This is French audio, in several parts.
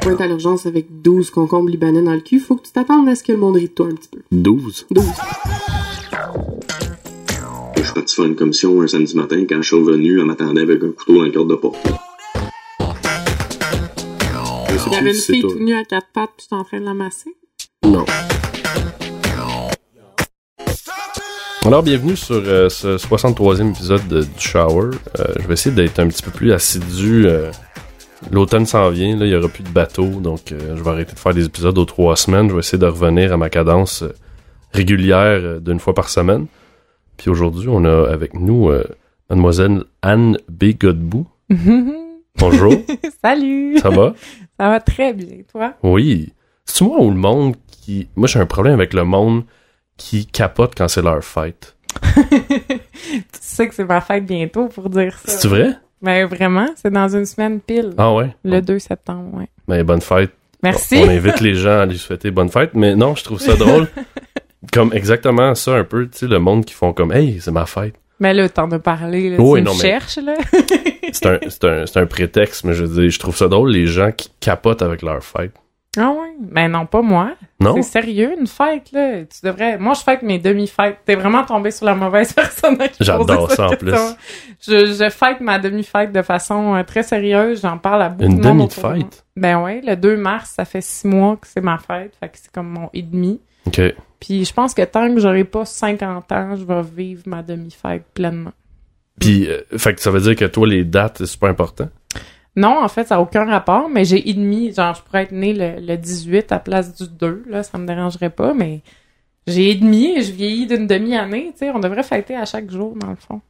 Pointe à l'urgence avec 12 concombres libanais dans le cul, faut que tu t'attendes à ce que le monde rit de toi un petit peu. 12. 12. Je suis parti faire une commission un samedi matin. Quand je suis revenu, elle m'attendait avec un couteau dans le cadre de porte. Il y avait une fille toi. toute nue à quatre pattes pis j'étais en train de la masser. Non. Alors, bienvenue sur euh, ce 63e épisode de- du Shower. Euh, je vais essayer d'être un petit peu plus assidu. euh, L'automne s'en vient, là, il n'y aura plus de bateau, donc je vais arrêter de faire des épisodes aux trois semaines. Je vais essayer de revenir à ma cadence régulière d'une fois par semaine. Puis aujourd'hui, on a avec nous mademoiselle Anne B. Godbout. Bonjour, Salut! ça va? Ça va très bien, toi? Oui. C'est moi ou le monde qui. Moi, j'ai un problème avec le monde qui capote quand c'est leur fête. tu sais que c'est ma fête bientôt pour dire ça. C'est vrai? Ben vraiment, c'est dans une semaine pile. Ah ouais? Le 2 septembre, ouais. Ben, bonne fête. Merci. On invite les gens à lui souhaiter bonne fête. Mais non, je trouve ça drôle. comme exactement ça, un peu, tu sais, le monde qui font comme Hey, c'est ma fête. Mais là, t'en as parlé, là, Oui, tu non, me mais- cherches, là. C'est un, c'est un, c'est un prétexte, mais je veux dire, je trouve ça drôle, les gens qui capotent avec leur fête. Ah ouais? Ben non, pas moi. Non? C'est sérieux, une fête, là? Tu devrais... Moi, je fête mes demi-fêtes. T'es vraiment tombé sur la mauvaise personne à qui J'adore ça, en plus. Je, je fête ma demi-fête de façon euh, très sérieuse. J'en parle à beaucoup Une de monde moi. demi-fête? Ben ouais, le 2 mars, ça fait six mois que c'est ma fête. Fait que c'est comme mon et demi. OK. Puis je pense que tant que j'aurai pas 50 ans, je vais vivre ma demi-fête pleinement. Puis, euh, fait que ça veut dire que toi, les dates, c'est super important? Non, en fait, ça n'a aucun rapport, mais j'ai et demi. Genre, je pourrais être née le, le 18 à place du 2, là, ça me dérangerait pas, mais j'ai et demi et je vieillis d'une demi-année, tu sais. On devrait fêter à chaque jour, dans le fond.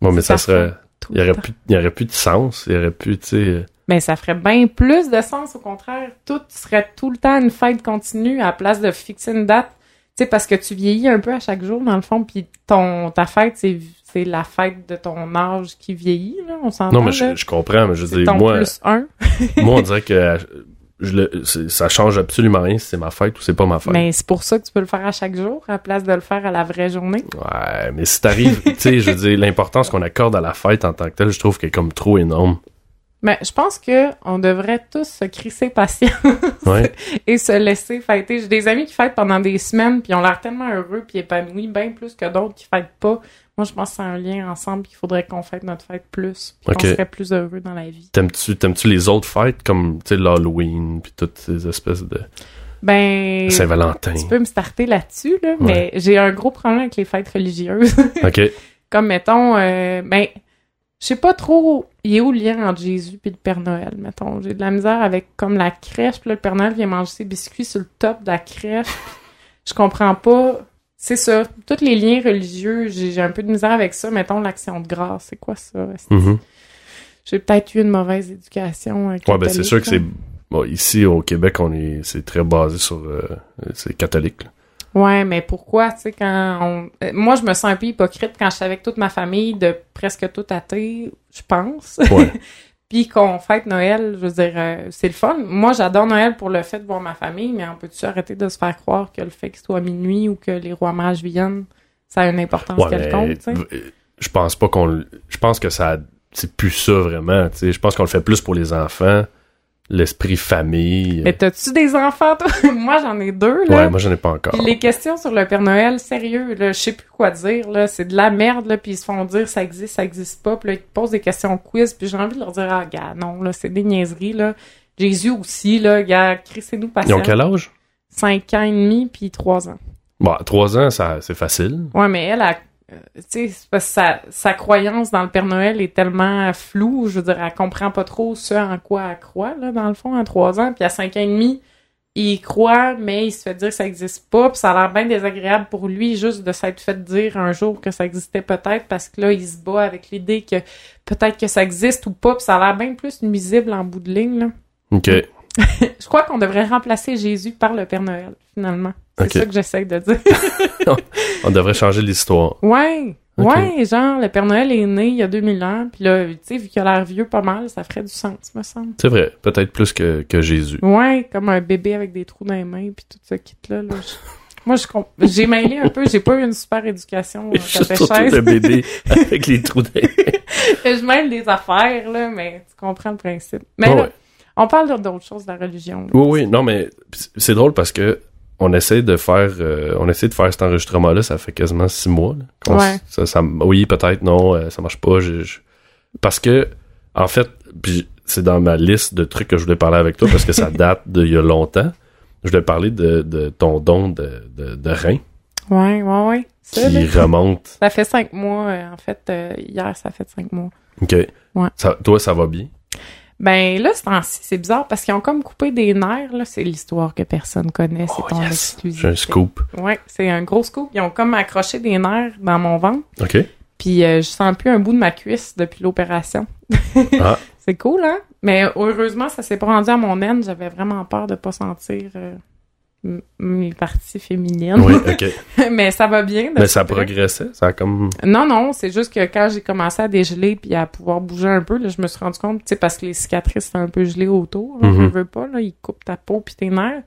Bon, mais ça serait. Il y le aurait plus, il y aurait plus de sens. Il y aurait plus, tu sais. euh, Mais ça ferait bien plus de sens, au contraire. Tout serait tout le temps une fête continue à la place de fixer une date. Tu sais, parce que tu vieillis un peu à chaque jour, dans le fond, puis ton, ta fête, c'est, c'est la fête de ton âge qui vieillit, là, on s'entend, Non, mais je, je comprends, mais je veux dire, moi, plus un. moi, on dirait que je le, ça change absolument rien si c'est ma fête ou c'est pas ma fête. Mais c'est pour ça que tu peux le faire à chaque jour, à la place de le faire à la vraie journée. Ouais, mais si t'arrives, tu sais, je veux dire, l'importance qu'on accorde à la fête en tant que telle, je trouve qu'elle est comme trop énorme. Mais je pense que on devrait tous se crisser patience Ouais. et se laisser fêter. J'ai des amis qui fêtent pendant des semaines, puis ils ont l'air tellement heureux puis épanouis, bien plus que d'autres qui fêtent pas. Moi, je pense que c'est un lien ensemble qu'il faudrait qu'on fête notre fête plus. qu'on serait plus heureux dans la vie. T'aimes-tu, t'aimes-tu les autres fêtes comme, l'Halloween puis toutes ces espèces de Ben, Saint-Valentin? tu peux me starter là-dessus, là, mais j'ai un gros problème avec les fêtes religieuses. Ok. Comme, mettons, euh, ben, je sais pas trop, il est où le lien entre Jésus puis le Père Noël, mettons. J'ai de la misère avec, comme, la crèche, puis là, le Père Noël vient manger ses biscuits sur le top de la crèche. je comprends pas. C'est ça. Tous les liens religieux, j'ai un peu de misère avec ça. Mettons, l'action de grâce, c'est quoi ça? Mhm. J'ai peut-être eu une mauvaise éducation. euh, Ouais, ben c'est sûr que c'est. Bon, ici au Québec, on est, c'est très basé sur, euh, c'est catholique. là. Ouais, mais pourquoi, tu sais, quand on... euh, Moi, je me sens un peu hypocrite quand je suis avec toute ma famille de presque tout athée, je pense. Ouais. Puis qu'on fête Noël, je veux dire, euh, c'est le fun. Moi, j'adore Noël pour le fait de voir ma famille, mais on peut-tu arrêter de se faire croire que le fait qu'il soit minuit ou que les rois mages viennent, ça a une importance Ouais, quelconque, je pense pas qu'on, le- je pense que ça, c'est plus ça vraiment. Tu sais, je pense qu'on le fait plus pour les enfants, l'esprit famille. Mais t'as-tu des enfants, toi? Moi, j'en ai deux, là. ouais, moi j'en ai pas encore. Puis les questions sur le Père Noël, sérieux, là, je sais plus quoi dire, là, c'est de la merde, là, puis ils se font dire ça existe, ça existe pas, puis là, ils te posent des questions quiz, puis j'ai envie de leur dire, ah, gars, non, là, c'est des niaiseries, là. Jésus aussi, là, gars, crissez-nous Ils ont quel âge? Cinq ans et demi, puis trois ans. Bon, à trois ans, ça, c'est facile. Ouais, mais elle, a, tu sais, c'est parce que sa, sa croyance dans le Père Noël est tellement floue, je veux dire, elle comprend pas trop ce en quoi elle croit, là, dans le fond, à trois ans, puis à cinq ans et demi, il croit, mais il se fait dire que ça existe pas, puis ça a l'air bien désagréable pour lui juste de s'être fait dire un jour que ça existait peut-être, parce que là, il se bat avec l'idée que peut-être que ça existe ou pas, puis ça a l'air bien plus nuisible en bout de ligne, là. Je crois qu'on devrait remplacer Jésus par le Père Noël, finalement. C'est ça que j'essaie de dire. On devrait changer l'histoire. Ouais. Ouais, genre, le Père Noël est né il y a 2000 ans, puis là, tu sais, vu qu'il a l'air vieux pas mal, ça ferait du sens, me semble. C'est vrai, peut-être plus que, que Jésus. Ouais, comme un bébé avec des trous dans les mains, puis tout ce kit-là, là. Moi, je j'ai mêlé un peu, j'ai pas eu une super éducation en Surtout catéchèse. le bébé avec les trous d'air. je mêle des affaires, là, mais tu comprends le principe. Mais là, ouais. On parle d'autres choses de la religion. là. Oui, oui, non, mais c'est drôle parce que on essaie de faire, euh, on essaie de faire cet enregistrement-là, ça fait quasiment six mois. là. Qu'on Ouais. s- ça, ça, oui, peut-être, non, euh, ça marche pas. je- je- Parce que, en fait, c'est dans ma liste de trucs que je voulais parler avec toi parce que ça date d'il y a longtemps. Je voulais parler de, de ton don de, de, de rein Ouais, ouais, ouais. Ça, qui là, remonte. ça fait cinq mois. euh, en fait, euh, hier, ça fait cinq mois. OK. Ouais. Ça, toi, ça va bien? Ben là, ce temps-ci, c'est bizarre parce qu'ils ont comme coupé des nerfs. Là, c'est l'histoire que personne connaît. C'est Oh, ton yes. exclusivité. J'ai un scoop. Ouais, c'est un gros scoop. Ils ont comme accroché des nerfs dans mon ventre. OK. Puis euh, je sens plus un bout de ma cuisse depuis l'opération. Ah. C'est cool, hein? Mais heureusement, ça s'est pas rendu à mon aine. J'avais vraiment peur de pas sentir euh, mes parties féminines. Oui, OK. Mais ça va bien. Mais ça progressait, ça a comme... Non, non, c'est juste que quand j'ai commencé à dégeler puis à pouvoir bouger un peu, là, je me suis rendu compte, tu sais, parce que les cicatrices sont un peu gelées autour, là, Mhm. je veux pas, là, ils coupent ta peau puis tes nerfs.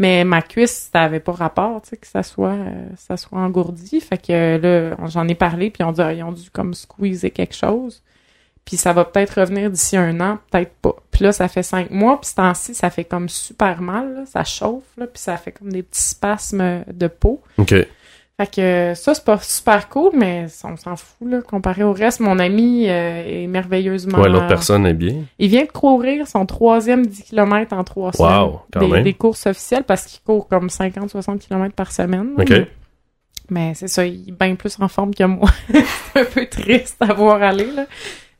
Mais ma cuisse, ça avait pas rapport, tu sais, que ça soit, euh, ça soit engourdi. Fait que là, j'en ai parlé puis ont dit, ils ont dû comme squeezer quelque chose. Puis ça va peut-être revenir d'ici un an, peut-être pas. Puis là, ça fait cinq mois, puis ce temps-ci, ça fait comme super mal, là, ça chauffe, là, puis ça fait comme des petits spasmes de peau. OK. Fait que ça, c'est pas super cool, mais on s'en fout, là, comparé au reste. Mon ami euh, est merveilleusement... Ouais, l'autre personne est bien. Il vient de courir son troisième 10 km en trois Wow, semaines. quand des, même. des courses officielles, parce qu'il court comme 50-60 km par semaine. OK. Mais, mais c'est ça, il est bien plus en forme que moi. c'est un peu triste à voir aller, là.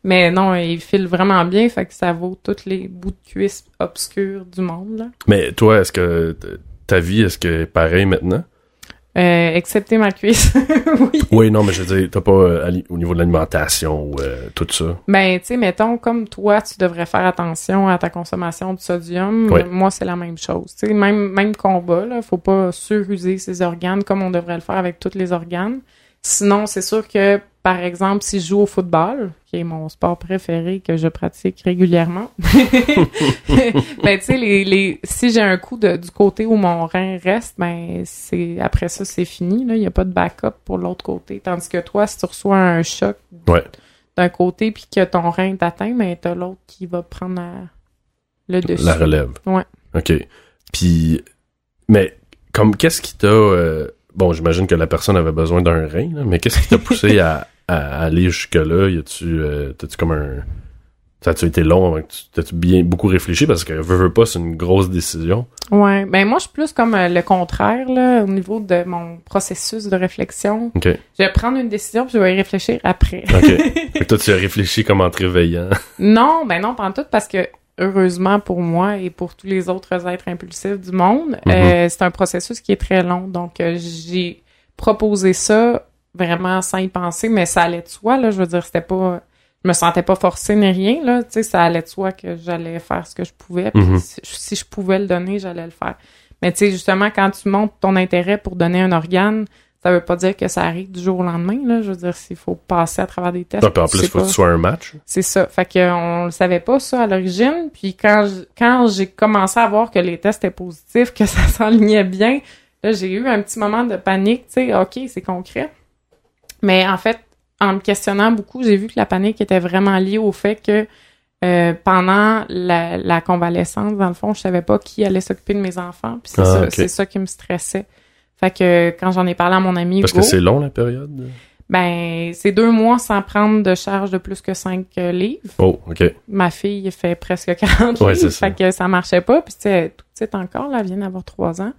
Mais non, il file vraiment bien, fait que ça vaut tous les bouts de cuisse obscurs du monde, là. Mais toi, est-ce que ta vie, est-ce que est pareil maintenant? Euh, excepté ma cuisse. oui. Oui, non, mais je veux dire, t'as pas euh, au niveau de l'alimentation ou euh, tout ça? Ben, tu sais, mettons, comme toi, tu devrais faire attention à ta consommation de sodium. Oui. Moi, c'est la même chose. Tu sais, même, même combat, là, faut pas suruser ses organes comme on devrait le faire avec tous les organes. Sinon, c'est sûr que, par exemple, si je joue au football, qui est mon sport préféré que je pratique régulièrement, ben, tu sais, les, les, si j'ai un coup de, du côté où mon rein reste, ben, c'est, après ça, c'est fini, là. Il y a pas de backup pour l'autre côté. Tandis que toi, si tu reçois un choc Ouais. d'un côté puis que ton rein t'atteint, mais t'as l'autre qui va prendre la- le dessus. La relève. Ouais. OK. Puis, mais, comme, qu'est-ce qui t'a... euh, bon, j'imagine que la personne avait besoin d'un rein, là, mais qu'est-ce qui t'a poussé à, à aller jusque-là? Y a-tu... euh, T'as-tu comme un... Ça a-tu été long? T'as-tu bien beaucoup réfléchi? Parce que, veux, veux pas, c'est une grosse décision. Ouais. Ben moi, je suis plus comme euh, le contraire, là, au niveau de mon processus de réflexion. OK. Je vais prendre une décision puis je vais y réfléchir après. OK. que toi, tu as réfléchi comme en te réveillant. non, ben non, pas en tout, parce que heureusement pour moi et pour tous les autres êtres impulsifs du monde, Mhm. euh, c'est un processus qui est très long. Donc, euh, j'ai proposé ça vraiment sans y penser, mais ça allait de soi, là. Je veux dire, c'était pas... Je me sentais pas forcée ni rien, là. Tu sais, ça allait de soi que j'allais faire ce que je pouvais. Puis Mhm. si, si je pouvais le donner, j'allais le faire. Mais tu sais, justement, quand tu montres ton intérêt pour donner un organe, ça veut pas dire que ça arrive du jour au lendemain, là. Je veux dire, s'il faut passer à travers des tests. Puis en plus, sais faut que tu sois un match. C'est ça. Fait que on le savait pas ça à l'origine. Puis quand je- quand j'ai commencé à voir que les tests étaient positifs, que ça s'enlignait bien, là j'ai eu un petit moment de panique. Tu sais, ok, c'est concret. Mais en fait, en me questionnant beaucoup, j'ai vu que la panique était vraiment liée au fait que euh, pendant la, la convalescence, dans le fond, je savais pas qui allait s'occuper de mes enfants. Puis c'est Ah, ça, ça qui me stressait. Fait que quand j'en ai parlé à mon ami Parce Hugo, que c'est long, la période? ben c'est deux mois sans prendre de charge de plus que cinq euh, livres Oh, OK. ma fille fait presque 40 Ouais, livres, ça. fait que ça marchait pas. Puis tu toute petite encore, là, elle vient d'avoir trois ans.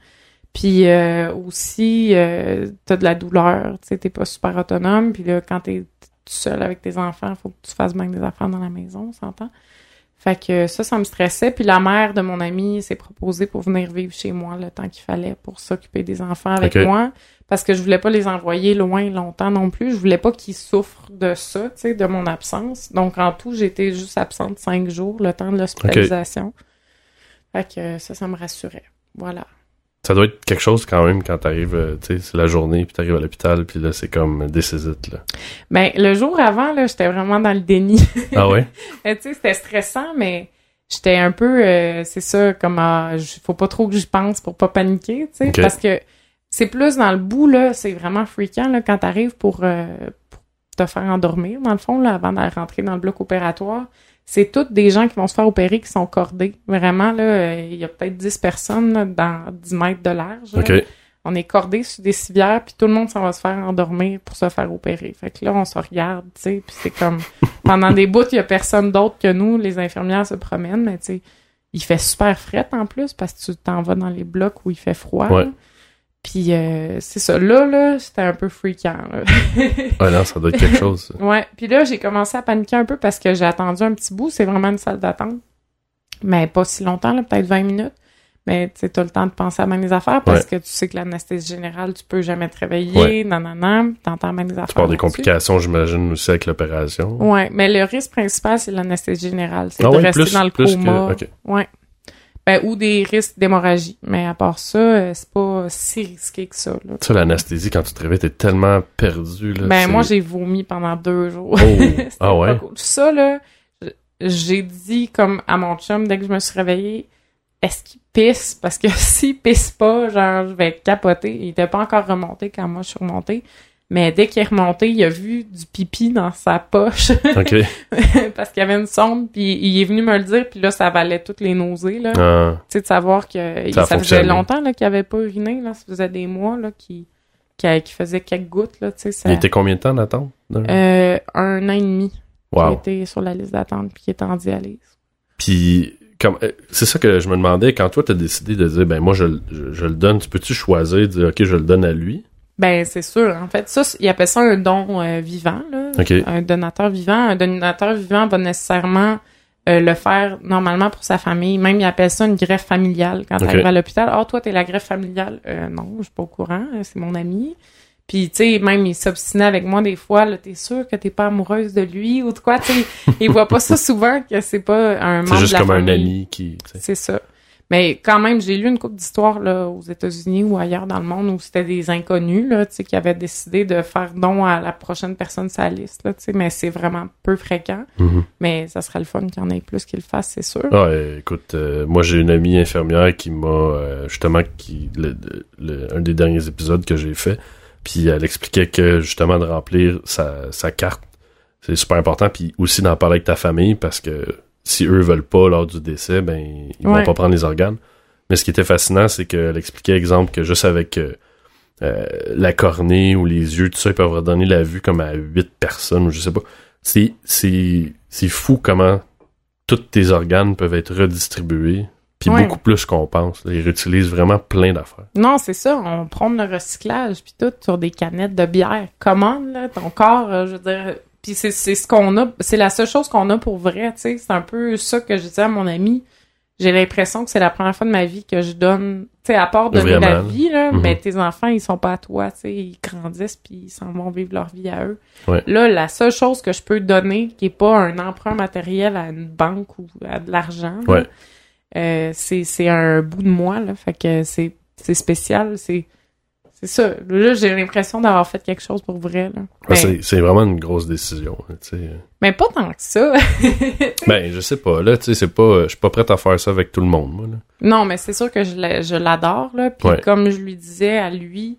Puis euh, aussi, euh, t'as de la douleur, tu sais, t'es pas super autonome. Puis là, quand t'es tout seul avec tes enfants, faut que tu fasses bien des affaires dans la maison, on s'entend. Fait que ça, ça me stressait. Puis la mère de mon ami s'est proposée pour venir vivre chez moi le temps qu'il fallait pour s'occuper des enfants avec moi. Parce que je voulais pas les envoyer loin longtemps non plus. Je voulais pas qu'ils souffrent de ça, tu sais, de mon absence. Donc en tout, j'étais juste absente cinq jours, le temps de l'hospitalisation. Fait que ça, ça me rassurait. Voilà. Ça doit être quelque chose quand même quand t'arrives, euh, tu sais, c'est la journée, puis t'arrives à l'hôpital, puis là, c'est comme décisite, là. Ben, le jour avant, là, j'étais vraiment dans le déni. Ah ouais? Euh, tu sais, c'était stressant, mais j'étais un peu, euh, c'est ça, comme, j- faut pas trop que j'y pense pour pas paniquer, tu sais, parce que c'est plus dans le bout, là, c'est vraiment freakant, là, quand t'arrives pour, euh, pour te faire endormir, dans le fond, là, avant d'aller rentrer dans le bloc opératoire. C'est toutes des gens qui vont se faire opérer qui sont cordés. Vraiment, là, il y a peut-être 10 personnes là, dans 10 mètres de large. On est cordés sur des civières, puis tout le monde s'en va se faire endormir pour se faire opérer. Fait que là, on se regarde, tu sais, puis c'est comme... Pendant des bouts, il y a personne d'autre que nous, les infirmières se promènent, mais tu sais, il fait super fret en plus, parce que tu t'en vas dans les blocs où il fait froid. Ouais. Puis euh, c'est ça. Là, là, c'était un peu freakant. là. Ouais, non, ça doit être quelque chose. ça. Ouais, puis là, j'ai commencé à paniquer un peu parce que j'ai attendu un petit bout. C'est vraiment une salle d'attente. Mais pas si longtemps, là, peut-être 20 minutes. Mais tu sais, t'as le temps de penser à bien les affaires parce que tu sais que l'anesthésie générale, tu peux jamais te réveiller, Ouais. nanana, t'entends bien les affaires. Tu parles des complications, j'imagine, aussi avec l'opération. Ouais, mais le risque principal, c'est l'anesthésie générale. C'est Ah de ouais, rester plus- dans le que- coma. ok. Ouais. Ben, ou des risques d'hémorragie. Mais à part ça, euh, c'est pas si risqué que ça, là. Tu sais, l'anesthésie, quand tu te réveilles, t'es tellement perdu, là. Ben, moi, j'ai vomi pendant deux jours. Oh! Ah ouais? cool. Ça, là, j'ai dit comme à mon chum, dès que je me suis réveillée, est-ce qu'il pisse? Parce que s'il pisse pas, genre, je vais capoter. Il était pas encore remonté quand moi je suis remontée. Mais dès qu'il est remonté, il a vu du pipi dans sa poche OK. parce qu'il y avait une sonde, puis il est venu me le dire, puis là, ça valait toutes les nausées, là. Ah, Tu sais, de savoir que Ça faisait longtemps là, qu'il avait pas uriné, là. Ça faisait des mois, là, qu'il qu'il qu'il faisait quelques gouttes, là, tu sais. Ça... il était combien de temps d'attente? Euh, un an et demi qui wow. était sur la liste d'attente puis qui était en dialyse. Puis, comme, euh, c'est ça que je me demandais, quand toi, t'as décidé de dire, ben, moi, je, le- je, je le donne, tu peux-tu choisir de dire, OK, je le donne à lui? Ben, c'est sûr. En fait, ça, il appelle ça un don euh, vivant, là. OK. Un donateur vivant. Un donateur vivant va nécessairement euh, le faire normalement pour sa famille. Même, il appelle ça une greffe familiale. Quand Ok. t'arrives à l'hôpital, « Ah, toi, t'es la greffe familiale? Euh, non, je suis pas au courant. C'est mon ami. » Puis, tu sais, même, il s'obstinait avec moi des fois. Là, t'es sûr que t'es pas amoureuse de lui ou de quoi? Tu sais, il voit pas ça souvent que c'est pas un membre C'est juste de la comme un famille. ami qui, tu. C'est ça. Mais quand même, j'ai lu une couple d'histoires là aux États-Unis ou ailleurs dans le monde où c'était des inconnus là, tu sais, qui avaient décidé de faire don à la prochaine personne sur la liste là, tu sais, mais c'est vraiment peu fréquent. Mhm. Mais ça serait le fun qu'il y en ait plus qui le fassent, c'est sûr. Ah, écoute, euh, moi j'ai une amie infirmière qui m'a euh, justement qui le, le- un des derniers épisodes que j'ai fait, puis elle expliquait que justement de remplir sa, sa carte, c'est super important, puis aussi d'en parler avec ta famille parce que si eux veulent pas lors du décès, ben ils Ouais. vont pas prendre les organes. Mais ce qui était fascinant, c'est qu'elle expliquait exemple que juste avec euh, euh, la cornée ou les yeux, tout ça, ils peuvent redonner la vue comme à huit personnes ou je sais pas. C'est c'est c'est fou comment tous tes organes peuvent être redistribués, puis Ouais. beaucoup plus qu'on pense. Ils réutilisent vraiment plein d'affaires. Non, c'est ça, on prend le recyclage puis tout sur des canettes de bière. Comment là, ton corps, euh, je veux dire puis c'est ce qu'on a, c'est la seule chose qu'on a pour vrai, tu sais, c'est un peu ça que je disais à mon ami. J'ai l'impression que c'est la première fois de ma vie que je donne, tu sais, à part donner la Vraiment. vie là, mais tes enfants, ils sont pas à toi, tu sais, ils grandissent puis ils s'en vont vivre leur vie à eux. Ouais. Là, la seule chose que je peux donner qui est pas un emprunt matériel à une banque ou à de l'argent, Ouais. euh, c'est c'est un bout de moi là, fait que c'est c'est spécial, c'est c'est ça. Là, j'ai l'impression d'avoir fait quelque chose pour vrai là. Ah, Mais, C'est vraiment une grosse décision. sais. mais pas tant que ça. Ben, je sais pas. Là, tu sais, c'est pas. Je suis pas prête à faire ça avec tout le monde, moi. Là. non, mais c'est sûr que je l'a- je l'adore là, puis Ouais. comme je lui disais à lui,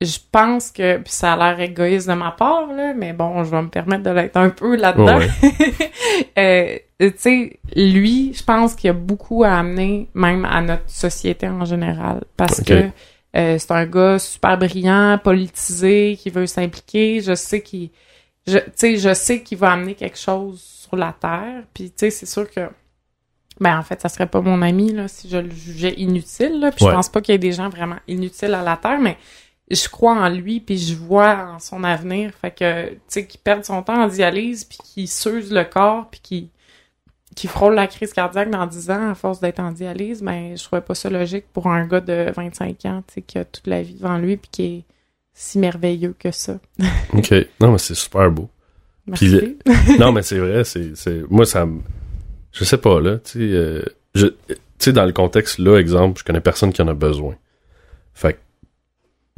je pense que puis ça a l'air égoïste de ma part là, mais bon, je vais me permettre de l'être un peu là-dedans. Ouais, euh, tu sais, lui, je pense qu'il y a beaucoup à amener, même à notre société en général, parce que euh, c'est un gars super brillant, politisé, qui veut s'impliquer. Je sais qu'il, je, tu sais, je sais qu'il va amener quelque chose sur la terre. Puis, tu sais, c'est sûr que, ben en fait, ça serait pas mon ami là si je le jugeais inutile. Là. Puis Ouais. je pense pas qu'il y ait des gens vraiment inutiles à la terre, mais je crois en lui puis je vois en son avenir fait que tu sais qu'il perde son temps en dialyse puis qu'il s'use le corps puis qu'il qu'il frôle la crise cardiaque dans 10 ans à force d'être en dialyse ben je trouvais pas ça logique pour un gars de 25 ans tu sais qui a toute la vie devant lui puis qui est si merveilleux que ça ok. Non, mais c'est super beau. merci non, mais c'est vrai. C'est c'est moi ça. me- Je sais pas là. Tu sais, euh, je- tu sais, dans le contexte là, exemple, je connais personne qui en a besoin. Fait que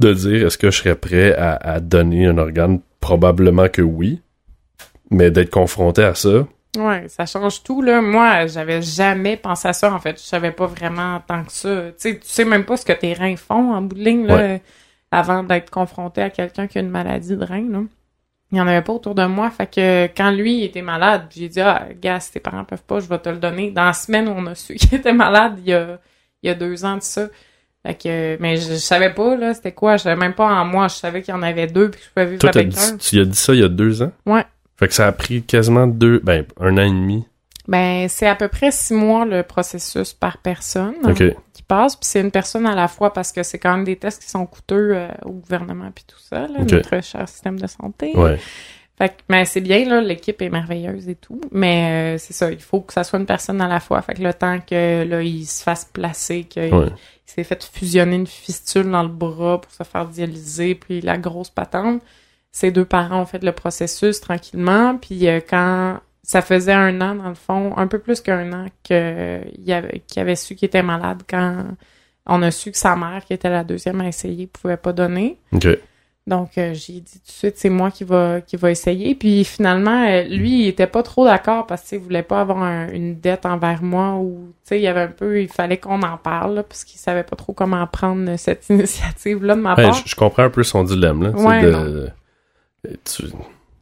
de dire est-ce que je serais prêt à, à donner un organe, probablement que oui. Mais d'être confronté à ça, Ouais, ça change tout, là. Moi, j'avais jamais pensé à ça, en fait. Je savais pas vraiment tant que ça. Tu sais, tu sais même pas ce que tes reins font en bout de ligne, là, Ouais. avant d'être confronté à quelqu'un qui a une maladie de rein, là. Il y en avait pas autour de moi. Fait que quand lui il était malade, j'ai dit, ah, gars, si tes parents peuvent pas, je vais te le donner. Dans la semaine où on a su qu'il était malade, il y a, il y a deux ans de ça. Fait que, mais je, je savais pas, là, c'était quoi. Je savais même pas en moi. Je savais qu'il y en avait deux puis que je pouvais vivre Toi, avec dit- un. tu as dit ça il y a deux ans? Ouais. Fait que ça a pris quasiment deux, ben, un an et demi. Ben, c'est à peu près six mois le processus par personne OK. qui passe, puis c'est une personne à la fois parce que c'est quand même des tests qui sont coûteux euh, au gouvernement puis tout ça, là, notre cher système de santé. Ouais. Fait que, mais c'est bien, là, l'équipe est merveilleuse et tout, mais euh, c'est ça, il faut que ça soit une personne à la fois. Fait que le temps que, là, il se fasse placer, qu'il Ouais. s'est fait fusionner une fistule dans le bras pour se faire dialyser, puis la grosse patente. Ses deux parents ont fait le processus tranquillement, puis euh, quand ça faisait un an, dans le fond, un peu plus qu'un an qu'il avait, qu'il avait su qu'il était malade quand on a su que sa mère, qui était la deuxième à essayer, pouvait pas donner. OK. Donc euh, j'ai dit tout de suite c'est moi qui va qui va essayer puis finalement euh, lui il était pas trop d'accord parce qu'il voulait pas avoir un- une dette envers moi ou tu sais il y avait un peu il fallait qu'on en parle là, parce qu'il savait pas trop comment prendre cette initiative là de ma Ouais, part. je, je comprends un peu son dilemme, là. Ouais, de- tu,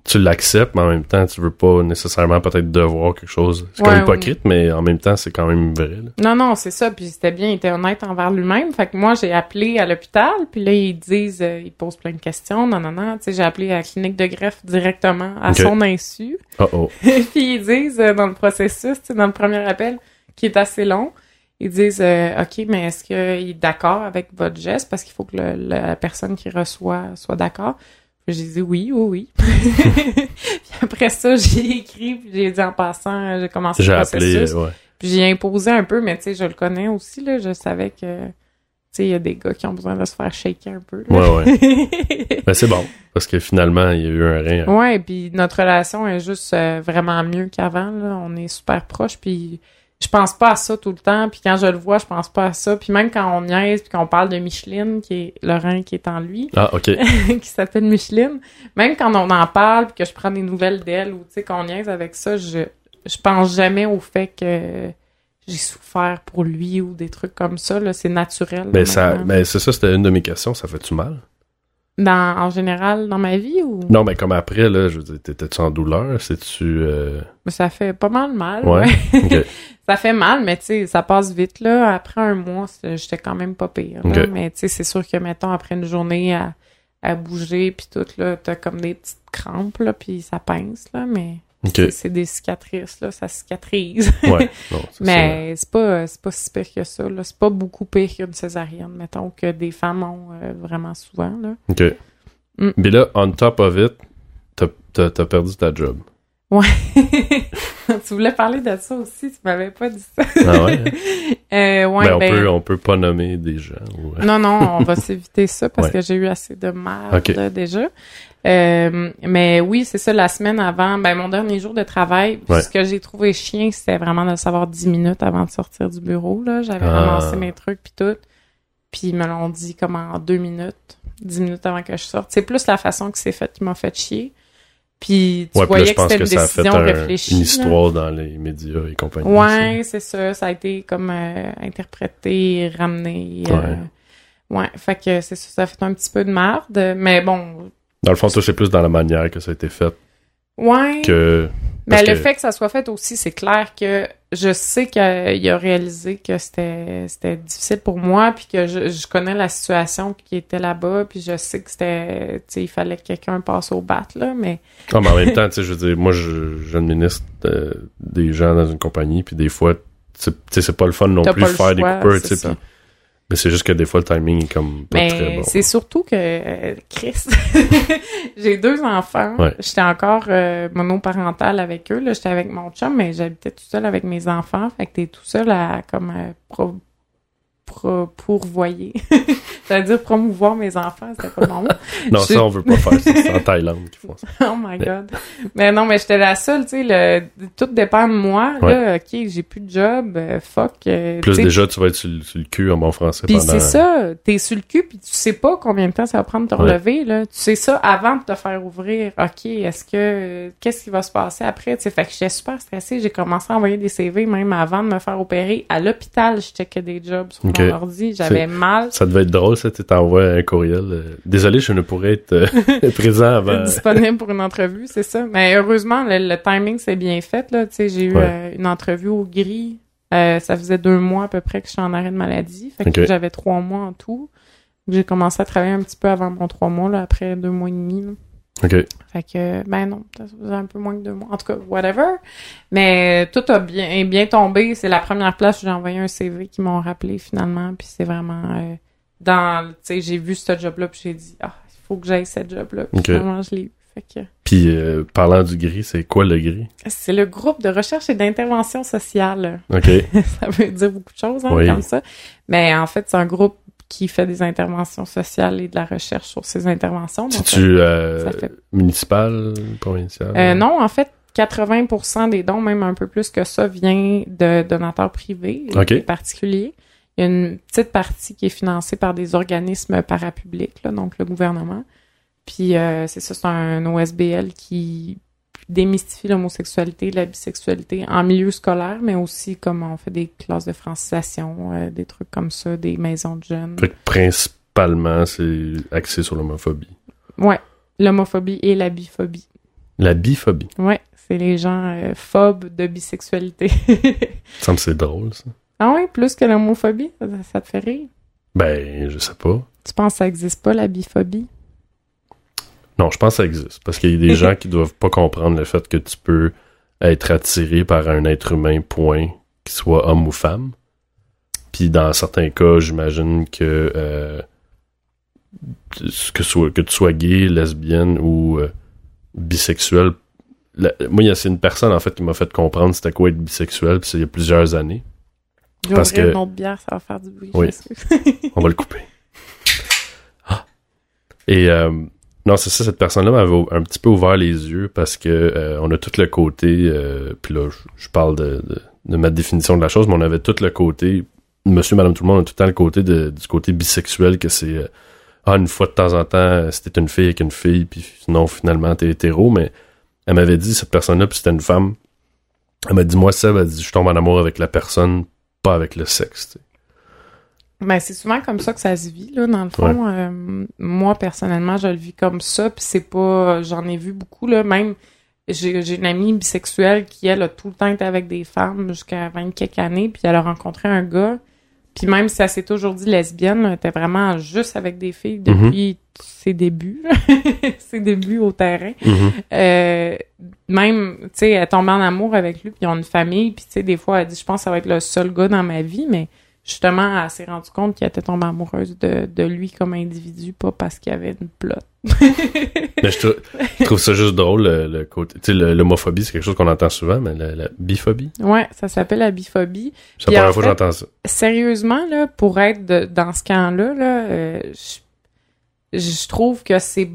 tu l'acceptes, mais en même temps, tu veux pas nécessairement peut-être devoir quelque chose. C'est comme Ouais, hypocrite, mais en même temps, c'est quand même vrai, là. Non, non, c'est ça. Puis c'était bien, il était honnête envers lui-même. Fait que moi, j'ai appelé à l'hôpital. Puis là, ils disent, euh, ils posent plein de questions. Non, non, non. Tu sais, j'ai appelé à la clinique de greffe directement à son insu. Oh oh. puis ils disent, euh, dans le processus, dans le premier appel, qui est assez long, ils disent, euh, OK, mais est-ce qu'il est d'accord avec votre geste? Parce qu'il faut que le- la personne qui reçoit soit d'accord. J'ai dit oui, oui, oui. puis après ça, j'ai écrit, puis j'ai dit en passant, j'ai commencé le appelé, processus. euh, ouais. Puis j'ai imposé un peu, mais tu sais, je le connais aussi, là. Je savais que, tu sais, il y a des gars qui ont besoin de se faire shaker un peu. là. Ouais, ouais. Ben, c'est bon. Parce que finalement, il y a eu un rein. ouais, puis notre relation est juste euh, vraiment mieux qu'avant, là. On est super proches, puis je pense pas à ça tout le temps. Puis quand je le vois, je pense pas à ça. Puis même quand on niaise, puis qu'on parle de Micheline, qui est rein qui est en lui, Ah, qui s'appelle Micheline, même quand on en parle, puis que je prends des nouvelles d'elle, ou tu sais, qu'on niaise avec ça, je, je pense jamais au fait que j'ai souffert pour lui ou des trucs comme ça, là. C'est naturel. Ben, là, ça, maintenant. ben, c'est ça, c'était une de mes questions. Ça fait-tu mal? Dans, en général, dans ma vie, ou? Non, mais comme après, là, je veux dire, t'étais-tu en douleur? C'est-tu, euh... ça fait pas mal mal, Ouais. ça fait mal, mais tu sais, ça passe vite, là. Après un mois, j'étais quand même pas pire. Mais tu sais, c'est sûr que, mettons, après une journée à, à bouger, puis tout, là, t'as comme des petites crampes, là, puis ça pince, là, mais C'est- des cicatrices, là, ça cicatrise. Ouais. Non, mais c'est pas, pas si pire que ça. C'est pas beaucoup pire qu'une césarienne, mettons, que des femmes ont euh, vraiment souvent, là. OK. Mm. Mais là, on top of it, t'as, t'as perdu ta job. Ouais. tu voulais parler de ça aussi, tu m'avais pas dit ça. Ah ouais? Euh, ouais, ben, on, ben, peut, on peut pas nommer des gens. ou- euh, Non, non, on va s'éviter ça parce Ouais. que j'ai eu assez de mal Ok. là, déjà. Euh, mais oui, c'est ça, la semaine avant, ben mon dernier jour de travail, Ouais. ce que j'ai trouvé chien, c'était vraiment de le savoir dix minutes avant de sortir du bureau. là. J'avais Ah. ramassé mes trucs puis tout. Puis ils me l'ont dit comme en deux minutes, dix minutes avant que je sorte. C'est plus la façon que c'est fait qui m'a fait chier. Puis tu Ouais, voyais que c'était une ça décision un- réfléchie. une là. histoire dans les médias et compagnie. Ouais, c'est ça. Ça a été comme euh, interprété, ramené. euh, ouais, fait que c'est ça. Ça a fait un petit peu de merde. Mais bon, Dans le fond, toi, c'est plus dans la manière que ça a été fait ouais. que... mais le que- fait que ça soit fait aussi, c'est clair que je sais qu'il a réalisé que c'était c'était difficile pour moi, puis que je, je connais la situation qui était là-bas, puis je sais que c'était, tu il fallait que quelqu'un passe au bat là, mais Ah, mais en même temps, tu sais, je veux dire, moi, je- j'administre euh, des gens dans une compagnie, puis des fois, tu tu c'est pas le fun non plus de faire des choix, coupures, tu c'est sais, mais c'est juste que des fois, le timing est comme pas très bon. c'est surtout que euh, Chris, j'ai deux enfants. Ouais. J'étais encore euh, monoparentale avec eux. Là, j'étais avec mon chum, mais j'habitais tout seul avec mes enfants. Fait que t'es tout seul à comme euh, pro- pourvoyer. J'allais dire promouvoir mes enfants, c'était pas mon mot. Non, Je- ça, on veut pas faire ça. C'est en Thaïlande qu'ils font ça. Oh my god. Mais non, mais j'étais la seule, tu sais, le, tout dépend de moi. Là, ok, j'ai plus de job, euh, fuck. euh, Plus déjà, tu vas être sur, le- sur le cul en bon français Puis pendant... c'est ça, t'es sur le cul, puis tu sais pas combien de temps ça va prendre de te Ouais. relever, là. Tu sais ça avant de te faire ouvrir. OK, est-ce que... Qu'est-ce qui va se passer après? Tu sais, fait que j'étais super stressée. J'ai commencé à envoyer des CV même avant de me faire opérer. À l'hôpital, je checkais des jobs sur Ok. mon ordi. J'avais mal. Ça devait être drôle, ça, tu t'envoies un courriel. euh, Désolé, je ne pourrais être euh, présent avant... disponible pour une entrevue, c'est ça. Mais heureusement, le, le timing s'est bien fait, là. Tu sais, j'ai eu Ouais. euh, une entrevue au gris. Euh, ça faisait deux mois à peu près que je suis en arrêt de maladie. Fait que j'avais trois mois en tout. J'ai commencé à travailler un petit peu avant mon trois mois, là, après deux mois et demi. là. OK. Fait que, ben non, ça faisait un peu moins que deux mois. En tout cas, whatever. Mais tout a bien, est bien tombé. C'est la première place où j'ai envoyé un CV qui m'ont rappelé finalement. Puis c'est vraiment euh, dans, tu sais, j'ai vu ce job-là puis j'ai dit, ah, il faut que j'aille ce job-là. Puis Ok. finalement, je l'ai eu. Fait que Puis, euh, parlant du gris, c'est quoi le gris? c'est le groupe de recherche et d'intervention sociale. OK. ça veut dire beaucoup de choses, hein, Oui. comme ça. Mais en fait, c'est un groupe qui fait des interventions sociales et de la recherche sur ces interventions. C'est-tu euh, ça fait municipal, provincial? Euh, non, en fait, 80% des dons, même un peu plus que ça, vient de donateurs privés, Ok. des particuliers. Il y a une petite partie qui est financée par des organismes parapublics, là, donc le gouvernement. Puis euh, c'est ça, c'est un OSBL qui démystifie l'homosexualité, la bisexualité en milieu scolaire, mais aussi comme on fait des classes de francisation, euh, des trucs comme ça, des maisons de jeunes. Fait que principalement, c'est axé sur l'homophobie. Ouais, l'homophobie et la biphobie. La biphobie. Ouais, c'est les gens euh, phobes de bisexualité. Ça me c'est drôle, ça. Ah oui, plus que l'homophobie, ça, ça te fait rire? Ben, je sais pas. Tu penses que ça existe pas, la biphobie? Non, je pense que ça existe. Parce qu'il y a des gens qui doivent pas comprendre le fait que tu peux être attiré par un être humain, point, qu'il soit homme ou femme. Puis dans certains cas, j'imagine que, euh, que, que tu sois gay, lesbienne ou euh, bisexuel. La- moi, il y a- c'est une personne en fait qui m'a fait comprendre c'était quoi être bisexuel, puis c'est il y a plusieurs années. Parce que- autre bière, ça va faire du bruit. Oui. On va le couper. Ah. Et euh, non, c'est ça, cette personne-là m'avait un petit peu ouvert les yeux parce que euh, on a tout le côté, euh, puis là, je, parle de, ma définition de la chose, mais on avait tout le côté, monsieur, madame, tout le monde a tout le temps le côté du côté bisexuel que c'est euh, ah, une fois de temps en temps, c'était une fille avec une fille, puis sinon, finalement, t'es hétéro, mais elle m'avait dit, cette personne-là, puis c'était une femme, elle m'a dit, moi, Seb, elle dit, je tombe en amour avec la personne, pas avec le sexe, tu sais. Ben, c'est souvent comme ça que ça se vit, là, dans le fond. Euh, moi, personnellement, je le vis comme ça, puis c'est pas... J'en ai vu beaucoup, là, même... J'ai j'ai une amie bisexuelle qui, elle, a tout le temps été avec des femmes jusqu'à 20 quelques années, puis elle a rencontré un gars, puis même si elle s'est toujours dit lesbienne, elle était vraiment juste avec des filles depuis ses débuts, ses débuts au terrain. Mhm. Euh, même, tu sais, elle tombe en amour avec lui, puis ils ont une famille, puis tu sais, des fois, elle dit, je pense que ça va être le seul gars dans ma vie, mais justement, elle s'est rendue compte qu'elle était tombée amoureuse de, de lui comme individu, pas parce qu'il y avait une plotte. Mais je, trou- je trouve ça juste drôle, le, le côté. Tu sais, l'homophobie, c'est quelque chose qu'on entend souvent, mais la, la biphobie, ouais, ça s'appelle la biphobie. c'est la première fois que j'entends ça. Sérieusement, là, pour être de- dans ce camp-là, là, euh, je, je trouve que c'est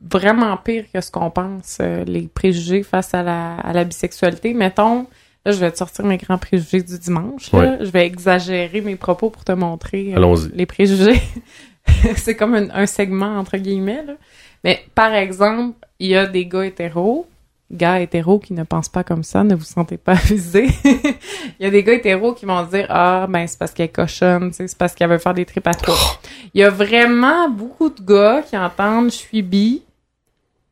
vraiment pire que ce qu'on pense, euh, les préjugés face à la, à la bisexualité. Mettons, là, je vais te sortir mes grands préjugés du dimanche. Là. Je vais exagérer mes propos pour te montrer euh, les préjugés. c'est comme un, un segment, entre guillemets. Là. Mais par exemple, il y a des gars hétéros, gars hétéros qui ne pensent pas comme ça, ne vous sentez pas avisés. il y a des gars hétéros qui vont dire Ah, ben c'est parce qu'elle est cochonne, c'est parce qu'elle veut faire des tripes à trois. Il y a vraiment beaucoup de gars qui entendent je suis bi,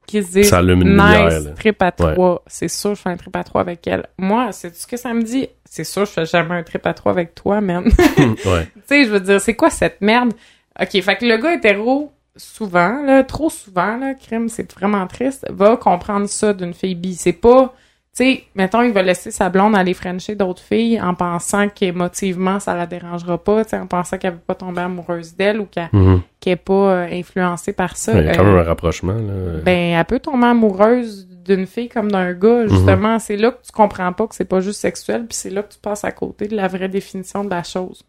qui se disent Ça allume une lumière, Nice, là. trip à trois. C'est sûr, je fais un trip à trois avec elle. Moi, c'est ce que ça me dit? C'est sûr, je fais jamais un trip à trois avec toi, man. ouais. tu sais, je veux dire, c'est quoi cette merde? OK, fait que le gars hétéro, souvent, là, trop souvent, là, crime, c'est vraiment triste, va comprendre ça d'une fille bi. C'est pas, sais, mettons, il va laisser sa blonde aller frencher d'autres filles en pensant qu'émotivement, ça la dérangera pas, tu sais, en pensant qu'elle veut pas tomber amoureuse d'elle ou qu'elle Mhm. qu'elle est pas euh, influencée par ça. Il y a quand Euh, même un rapprochement, là. ben, elle peut tomber amoureuse d'une fille comme d'un gars, justement. C'est là que tu comprends pas que c'est pas juste sexuel, puis c'est là que tu passes à côté de la vraie définition de la chose.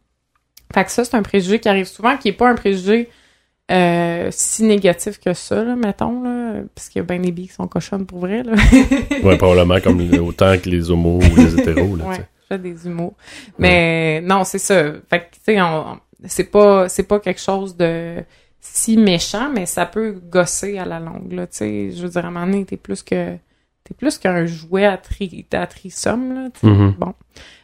Fait que ça, c'est un préjugé qui arrive souvent, qui est pas un préjugé euh, si négatif que ça, là, mettons, là, parce qu'il y a bien des billes qui sont cochonnes pour vrai, là. Ouais, probablement comme autant que les homos ou les hétéros, là, tu ouais, je fais des humours. Mais non, c'est ça. Fait que, tu sais, c'est pas, c'est pas quelque chose de si méchant, mais ça peut gosser à la longue, là, tu sais. Je veux dire, à un moment donné, t'es plus que, t'es plus qu'un jouet à, tri, à trisomme, là. Mhm. Bon.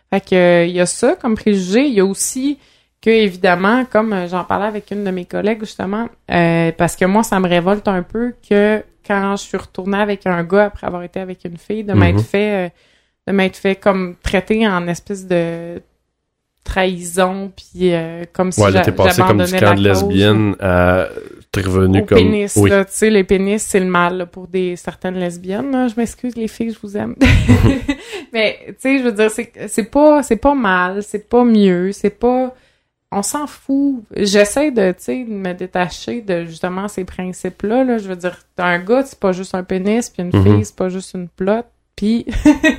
Fait que, il y a ça comme préjugé. Il y a aussi que, évidemment, comme euh, j'en parlais avec une de mes collègues, justement, euh, parce que moi, ça me révolte un peu que quand je suis retournée avec un gars après avoir été avec une fille, de m'être Mhm. fait, euh, de m'être fait comme traité en espèce de trahison, puis euh, comme si Ouais, t'es passé comme du camp de lesbienne à... T'es revenu Au comme... pénis, oui. là, tu sais, les pénis, c'est le mal là, pour des certaines lesbiennes. là. Je m'excuse, les filles, je vous aime. Mais, tu sais, je veux dire, c'est c'est pas, c'est pas mal, c'est pas mieux, c'est pas... On s'en fout. J'essaie de, tu sais, de me détacher de, justement, ces principes-là, là. Je veux dire, un gars, c'est pas juste un pénis, puis une Mhm. fille, c'est pas juste une plotte, puis...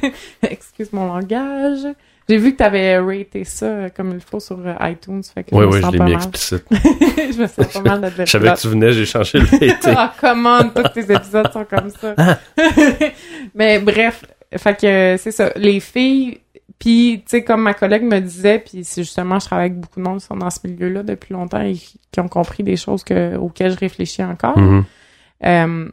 Excuse mon langage. J'ai vu que t'avais raté ça euh, comme il faut sur euh, iTunes, fait que Oui, je me oui, je l'ai pas mis mal. explicite. je me sens pas mal de Je savais que tu venais, j'ai changé le VT. Ah, comment tous tes épisodes sont comme ça. Mais bref, fait que c'est ça. Les filles, puis tu sais, comme ma collègue me disait, puis c'est justement, je travaille avec beaucoup de monde qui sont dans ce milieu-là depuis longtemps et qui ont compris des choses que, auxquelles je réfléchis encore. Mhm. Euh,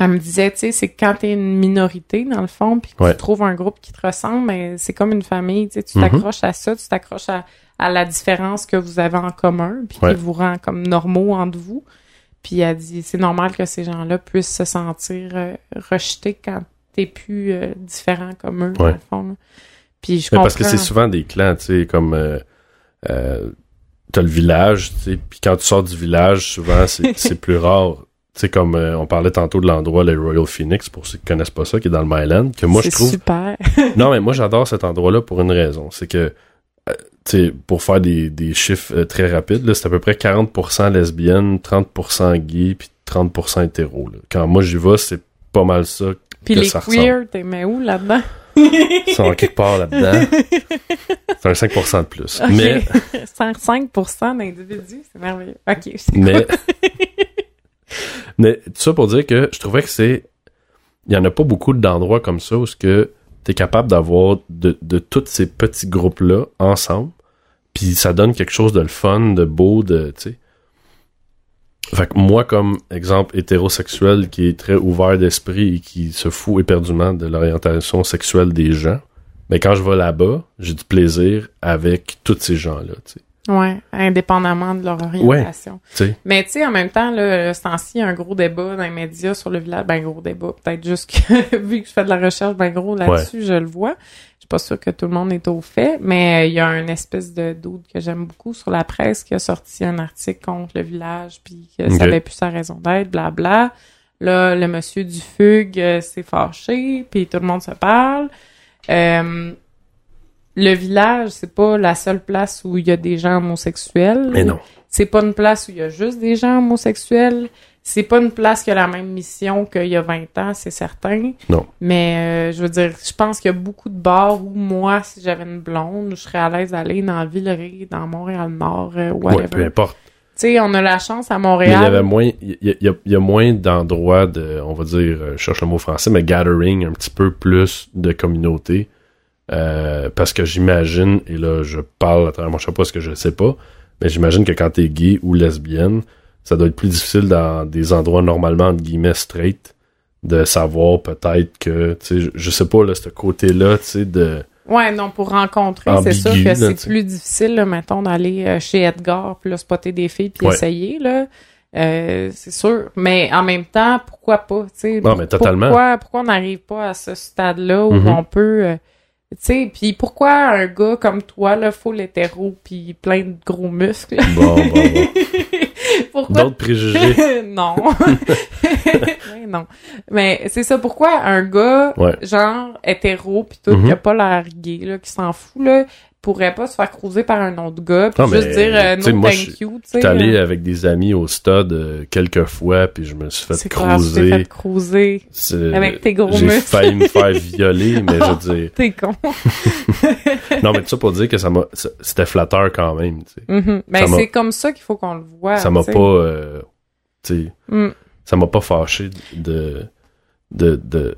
elle me disait, tu sais, c'est quand t'es une minorité, dans le fond, puis que Ouais. tu trouves un groupe qui te ressemble, mais c'est comme une famille, tu sais, tu Mhm. t'accroches à ça, tu t'accroches à, à la différence que vous avez en commun, puis Ouais. qui vous rend comme normaux entre vous. Puis elle dit, c'est normal que ces gens-là puissent se sentir euh, rejetés quand t'es plus euh, différent comme eux, dans le fond. là. Puis je Mais comprends. parce que c'est souvent des clans, tu sais, comme euh, euh, t'as le village, tu sais, puis quand tu sors du village, souvent c'est c'est plus rare. Tu sais, comme euh, on parlait tantôt de l'endroit, le Royal Phoenix, pour ceux qui connaissent pas ça, qui est dans le Myland, que moi je trouve. super. Non, mais moi j'adore cet endroit-là pour une raison, c'est que euh, tu sais, pour faire des, des chiffres très rapides, là, c'est à peu près 40% lesbiennes, 30% gays, puis 30% hétéros. Là. Quand moi j'y vais, c'est pas mal ça. Puis les ça queers, t'es mais où là-dedans? Ils sont quelque part là-dedans. C'est un 5% de plus. Ok. Mais 5% d'individus, c'est merveilleux. Ok, c'est Mais, mais tout ça pour dire que je trouvais que c'est, il y en a pas beaucoup d'endroits comme ça où ce que t'es capable d'avoir de, de tous ces petits groupes-là ensemble, puis ça donne quelque chose de le fun, de beau, de, tu sais. Fait que moi, comme exemple hétérosexuel qui est très ouvert d'esprit et qui se fout éperdument de l'orientation sexuelle des gens, mais quand je vais là-bas, j'ai du plaisir avec tous ces gens-là, tu sais. Ouais, indépendamment de leur orientation. Tu sais. Mais tu sais, en même temps, là, ce temps-ci, il y a un gros débat dans les médias sur le village. Ben, gros débat. Peut-être juste que, vu que je fais de la recherche, ben gros là-dessus, je le vois. Je suis pas sûre que tout le monde est au fait, mais il y a un espèce de doute que j'aime beaucoup sur la presse qui a sorti un article contre le village, puis que ça avait plus sa raison d'être, blabla. Là, le monsieur du fugue euh, s'est fâché, puis tout le monde se parle. Euh, le village, c'est pas la seule place où il y a des gens homosexuels. Mais non. C'est pas une place où il y a juste des gens homosexuels. C'est pas une place qui a la même mission qu'il y a 20 ans, c'est certain. Non. Mais euh, je veux dire, je pense qu'il y a beaucoup de bars où moi, si j'avais une blonde, je serais à l'aise d'aller dans Villeray, dans Montréal-Nord, euh, Ouais, whatever. peu importe. tu sais, on a la chance à Mais il y Montréal. avait moins, il y, a- y y moins d'endroits de, on va dire, euh, je cherche le mot français, mais gathering, un petit peu plus de communauté. Euh, parce que j'imagine, et là je parle à travers mon chapeau parce que je le sais pas, mais j'imagine que quand t'es gay ou lesbienne, ça doit être plus difficile dans des endroits normalement entre guillemets straight de savoir peut-être que, tu sais, je, sais pas, là, ce côté-là, tu sais, de... Ouais, non, pour rencontrer, c'est sûr que c'est plus difficile, là, mettons, d'aller euh, chez Edgar, puis là, spotter des filles, puis Ouais. essayer, là. Euh, c'est sûr. Mais en même temps, pourquoi pas, tu sais? Non, mais totalement. Pourquoi, pourquoi on n'arrive pas à ce stade-là où Mhm. on peut... euh, tu sais, puis pourquoi un gars comme toi, là, full hétéro, puis plein de gros muscles? Bon, bon, bon. pourquoi? D'autres préjugés. non. Ouais, non. Mais c'est ça, pourquoi un gars, Ouais. genre hétéro, pis tout, Mhm. qui a pas l'air gay, là, qui s'en fout, là, pourrait pas se faire cruiser par un autre gars, puis Non, juste mais, dire euh, no moi, thank you, tu sais. Allé euh, avec des amis au stade euh, quelques fois, puis je me suis fait cruiser. fait cruiser. Avec tes gros J'ai failli me faire violer, mais je veux dire... T'es con. Non, mais tout ça pour dire que ça m'a... C'était flatteur quand même, tu sais. Mhm. Ben, Ça m'a- c'est comme ça qu'il faut qu'on le voit. ça m'a pas... euh, tu sais... Mm. ça m'a pas fâché de, de, de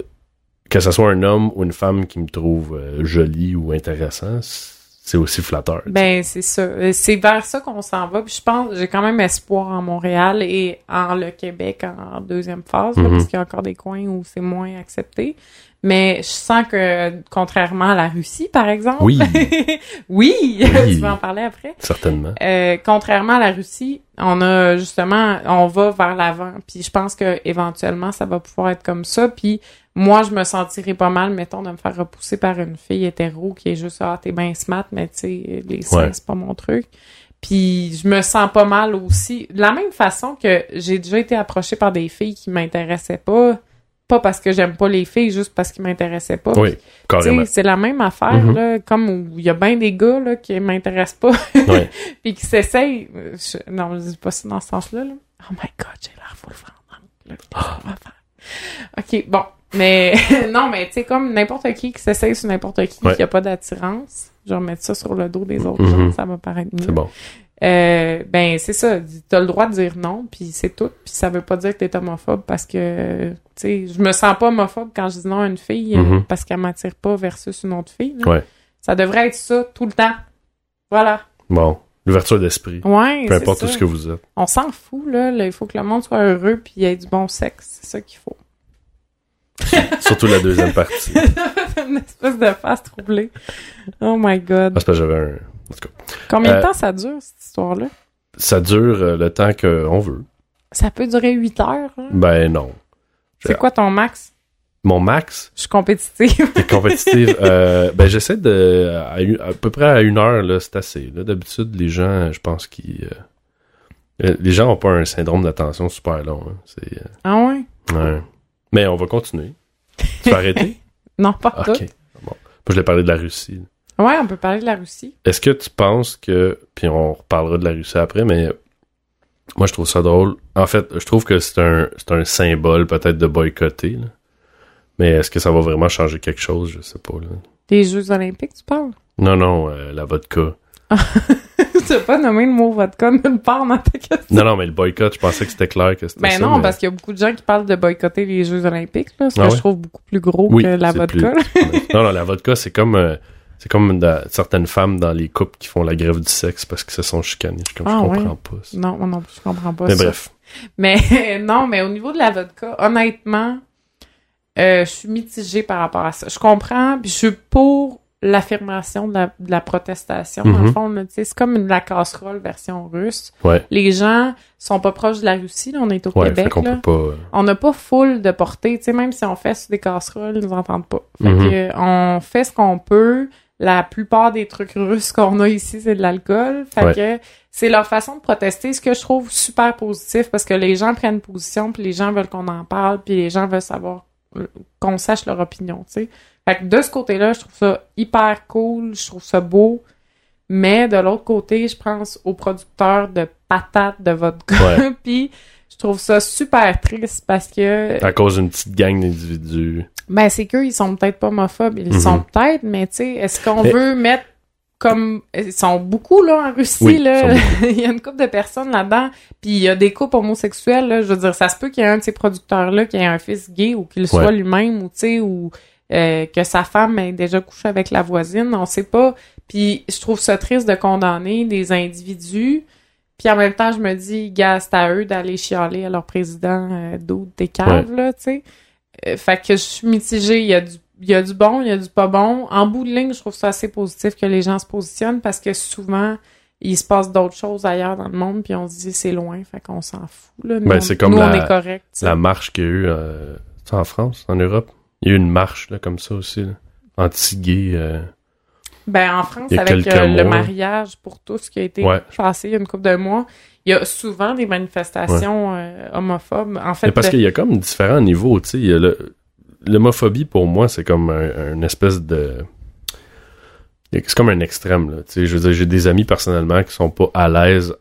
que ce soit un homme ou une femme qui me trouve euh, jolie ou intéressant, c'est aussi flatteur. Ben, c'est ça. Euh, C'est vers ça qu'on s'en va. Puis je pense, j'ai quand même espoir en Montréal et en le Québec en deuxième phase, là, Mhm. parce qu'il y a encore des coins où c'est moins accepté. Mais je sens que, contrairement à la Russie, par exemple. Oui. oui! Oui. tu vas en parler après. Certainement. Euh, contrairement à la Russie, on a justement, on va vers l'avant. Puis je pense que éventuellement, ça va pouvoir être comme ça. Puis moi, je me sentirais pas mal, mettons, de me faire repousser par une fille hétéro qui est juste ah t'es bien smart, mais tu sais les seins Ouais. c'est pas mon truc. Puis je me sens pas mal aussi. De la même façon que j'ai déjà été approchée par des filles qui m'intéressaient pas, pas parce que j'aime pas les filles, juste parce qu'ils m'intéressaient pas. Oui, carrément. c'est la même affaire, Mhm. là, comme où il y a bien des gars, là, qui m'intéressent pas. Ouais. puis qui s'essayent. je- Non, je dis pas ça dans ce sens-là, là. Oh my god, j'ai l'air qu'on va faire? Ok, bon. Mais, non, mais tu sais, comme n'importe qui qui s'essaye sur n'importe qui, Ouais. qui a pas d'attirance, je vais remettre ça sur le dos des autres Mhm. gens, ça va paraître mieux. C'est bon. Euh, ben c'est ça, t'as le droit de dire non, puis c'est tout, puis ça veut pas dire que t'es homophobe parce que, tu sais, je me sens pas homophobe quand je dis non à une fille euh, Mhm. parce qu'elle m'attire pas versus une autre fille. là. Ouais. Ça devrait être ça tout le temps. Voilà. Bon. L'ouverture d'esprit. Ouais, Peu c'est importe ça. tout ce que vous êtes. On s'en fout là, là, il faut que le monde soit heureux puis il y ait du bon sexe, c'est ça qu'il faut. Surtout la deuxième partie. une espèce de face troublée. Oh my god. Parce que j'avais un... En tout cas, Combien Euh, de temps ça dure cette histoire-là? Ça dure euh, le temps qu'on veut. Ça peut durer 8 heures. là? Ben non. C'est quoi ton max? Mon max, Je suis compétitive. T'es compétitive. euh, ben j'essaie de à, peu près à une heure là, c'est assez. Là, d'habitude les gens, je pense qu'ils euh, euh, les gens ont pas un syndrome d'attention super long. hein. C'est euh, ah ouais? Ouais. Mais on va continuer. Tu vas arrêter? Non, pas Ok. tout. Bon. Je l'ai parlé de la Russie. Ouais, on peut parler de la Russie. Est-ce que tu penses que puis on reparlera de la Russie après, mais moi je trouve ça drôle. En fait, je trouve que c'est un un symbole peut-être de boycotter. là. Mais est-ce que ça va vraiment changer quelque chose? Je sais pas. Là. Les Jeux Olympiques, tu parles? Non non, euh, la vodka. Tu n'as pas nommé le mot vodka nulle part dans ta question? Non, non, mais le boycott, je pensais que c'était clair que c'était Ben ça. non, mais- parce qu'il y a beaucoup de gens qui parlent de boycotter les Jeux Olympiques, là, ce Ah que ouais? je trouve beaucoup plus gros Oui, que la vodka. plus- non, non, la vodka, c'est comme, euh, c'est comme certaines femmes dans les couples qui font la grève du sexe parce que se sont chicanées. Je, comme, Ah, je ouais? comprends pas ça. Non, non je comprends pas Mais ça. bref. Mais non, mais au niveau de la vodka, honnêtement, euh, je suis mitigée par rapport à ça. Je comprends, puis je suis pour l'affirmation de la, de la protestation. Dans le Mhm. fond, là, tu sais, c'est comme une, la casserole version russe. Ouais. Les gens sont pas proches de la Russie, là, on est au Ouais, Québec. qu'on là. peut pas. euh, On n'a pas full de portée, tu sais, même si on fait sur des casseroles, ils nous entendent pas. Fait Mhm. que, euh, on fait ce qu'on peut. La plupart des trucs russes qu'on a ici, c'est de l'alcool. Fait Ouais. que c'est leur façon de protester, ce que je trouve super positif parce que les gens prennent position, puis les gens veulent qu'on en parle, puis les gens veulent savoir euh, qu'on sache leur opinion, tu sais. Fait que de ce côté-là, je trouve ça hyper cool, je trouve ça beau. Mais de l'autre côté, je pense aux producteurs de patates de vodka. Ouais. puis je trouve ça super triste parce que À cause d'une petite gang d'individus. ben c'est qu'eux ils sont peut-être pas homophobes, ils le Mhm. sont peut-être, mais tu sais, est-ce qu'on Mais- veut mettre comme ils sont beaucoup là en Russie Oui, là, il y a une couple de personnes là-dedans, puis il y a des couples homosexuels là, je veux dire ça se peut qu'il y ait un de ces producteurs là qui ait un fils gay ou qu'il soit lui-même ou tu sais ou euh, que sa femme ait déjà couché avec la voisine, on sait pas. Puis je trouve ça triste de condamner des individus. Puis en même temps, je me dis, gars, c'est à eux d'aller chialer à leur président euh, d'autres des caves, là, tu sais. Euh, fait que je suis mitigée. Il y, a du, il y a du bon, il y a du pas bon. En bout de ligne, je trouve ça assez positif que les gens se positionnent parce que souvent, il se passe d'autres choses ailleurs dans le monde, puis on se dit c'est loin, fait qu'on s'en fout. Là. Nous, Ben, c'est comme nous, la- on est correct. La marche qu'il y a eu euh, en France, en Europe. Il y a eu une marche là, comme ça aussi. Anti-gay. euh, Ben, en France, avec euh, le mariage pour tous qui a été Ouais. passé il y a une couple de mois, il y a souvent des manifestations homophobes. En fait, Mais parce de- qu'il y a comme différents niveaux, tu sais. il y a le- L'homophobie, pour moi, c'est comme un, espèce de... C'est comme un extrême, là. Tu sais, je veux dire, j'ai des amis personnellement qui sont pas à l'aise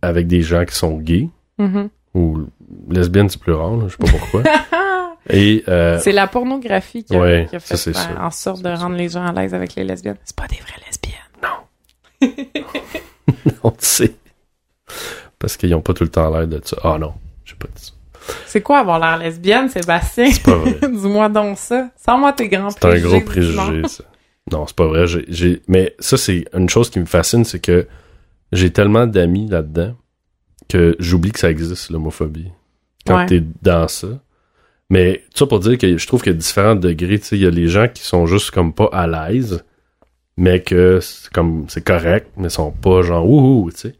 avec des gens qui sont gays. Mhm. Ou lesbiennes, c'est plus rare, là, je sais pas pourquoi. Et, euh, C'est la pornographie qui a, Ouais, qui a ça, fait sûr. en sorte de rendre les gens à l'aise avec les lesbiennes. C'est pas des vraies lesbiennes. on le sait. Parce qu'ils ont pas tout le temps l'air de ça. Ah non, j'ai pas dit ça. C'est quoi avoir l'air lesbienne, Sébastien? C'est pas vrai. Dis-moi donc ça. Sans-moi tes grands C'est un préjugés. gros préjugé, ça. Non, c'est pas vrai. Mais ça, c'est une chose qui me fascine, c'est que j'ai tellement d'amis là-dedans que j'oublie que ça existe, l'homophobie. Quand Ouais. t'es dans ça. Mais tout ça pour dire que je trouve qu'il y a différents degrés. Tu sais, il y a les gens qui sont juste comme pas à l'aise, mais que c'est comme c'est correct, mais sont pas genre ouhou, tu sais.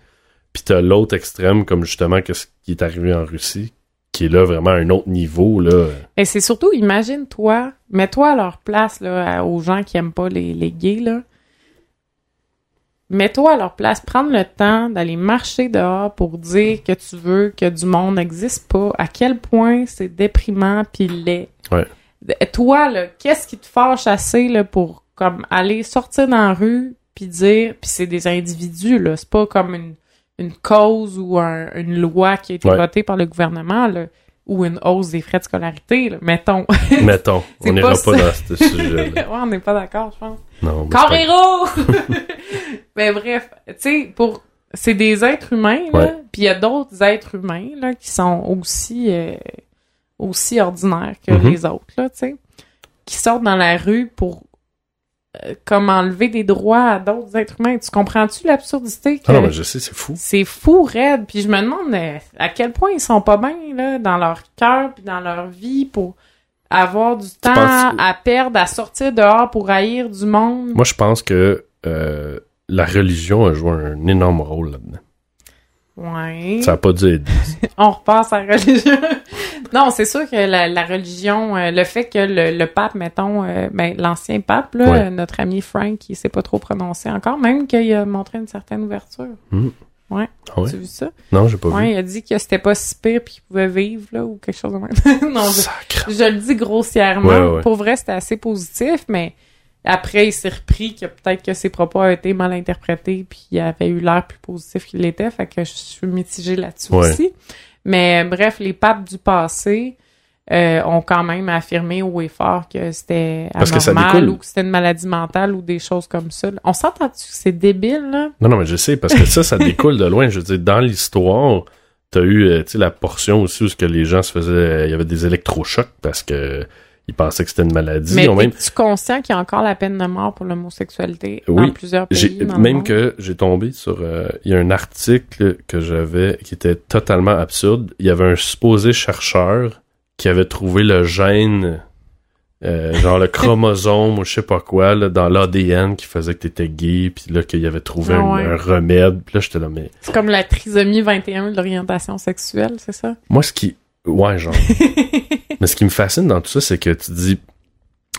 Puis t'as l'autre extrême, comme justement que ce qui est arrivé en Russie, qui est là vraiment à un autre niveau, là. Et c'est surtout, imagine-toi, mets-toi à leur place, là, aux gens qui aiment pas les, les gays, là. Mets-toi à leur place, prendre le temps d'aller marcher dehors pour dire que tu veux que du monde n'existe pas, à quel point c'est déprimant pis laid. Ouais. Toi, là, qu'est-ce qui te fâche assez, là, pour, comme, aller sortir dans la rue puis dire, puis c'est des individus, là, c'est pas comme une, une cause ou un- une loi qui a été Ouais. votée par le gouvernement, là, ou une hausse des frais de scolarité, là, mettons. Mettons, on n'ira pas dans ce sujet-là. ouais, on n'est pas d'accord, je pense. Non, Carrero! Mais bref, tu sais, pour... C'est des êtres humains, là, Ouais. puis il y a d'autres êtres humains, là, qui sont aussi, euh, aussi ordinaires que Mhm. les autres, là, tu sais, qui sortent dans la rue pour, euh, comme enlever des droits à d'autres êtres humains. Tu comprends-tu l'absurdité que... Ah non, mais je sais, c'est fou. C'est fou, raide. Puis je me demande euh, à quel point ils sont pas bien là, dans leur cœur puis dans leur vie pour avoir du temps penses- à perdre, à sortir dehors pour haïr du monde? Moi, je pense que euh, la religion a joué un énorme rôle là-dedans. Ouais. Ça a pas dû aider. On repasse à la religion. Non, c'est sûr que la, la religion, euh, le fait que le, le pape, mettons, euh, ben, l'ancien pape, là, Ouais. notre ami Frank, il s'est pas trop prononcé encore, même qu'il a montré une certaine ouverture. Ah ouais? Tu as vu ça? Non, j'ai pas Ouais, vu. il a dit que c'était pas si pire puis qu'il pouvait vivre, là, ou quelque chose de même. non, je, le dis grossièrement. Pour vrai, c'était assez positif, mais après, il s'est repris que peut-être que ses propos ont été mal interprétés puis il avait eu l'air plus positif qu'il l'était, fait que je suis mitigée là-dessus aussi. Mais bref, les papes du passé euh, ont quand même affirmé haut et fort que c'était que anormal ou que c'était une maladie mentale ou des choses comme ça. On s'entend-tu que c'est débile, là? Non, non, mais je sais, parce que ça, ça découle de loin. Je veux dire, dans l'histoire, t'as eu, euh, tu sais, la portion aussi où ce que les gens se faisaient, euh, il y avait des électrochocs parce que ils pensaient que c'était une maladie. Mais même, es-tu conscient qu'il y a encore la peine de mort pour l'homosexualité Oui. dans plusieurs pays? dans même que j'ai tombé sur, euh, il y a un article que j'avais qui était totalement absurde. Il y avait un supposé chercheur qui avait trouvé le gène, euh, genre le chromosome ou je sais pas quoi, là, dans l'ADN qui faisait que t'étais gay, puis là qu'il avait trouvé Ah un remède. Puis là, j'étais là, mais C'est comme la trisomie 21 de l'orientation sexuelle, c'est ça? Moi, ce qui. Ouais, genre. Mais ce qui me fascine dans tout ça, c'est que tu dis.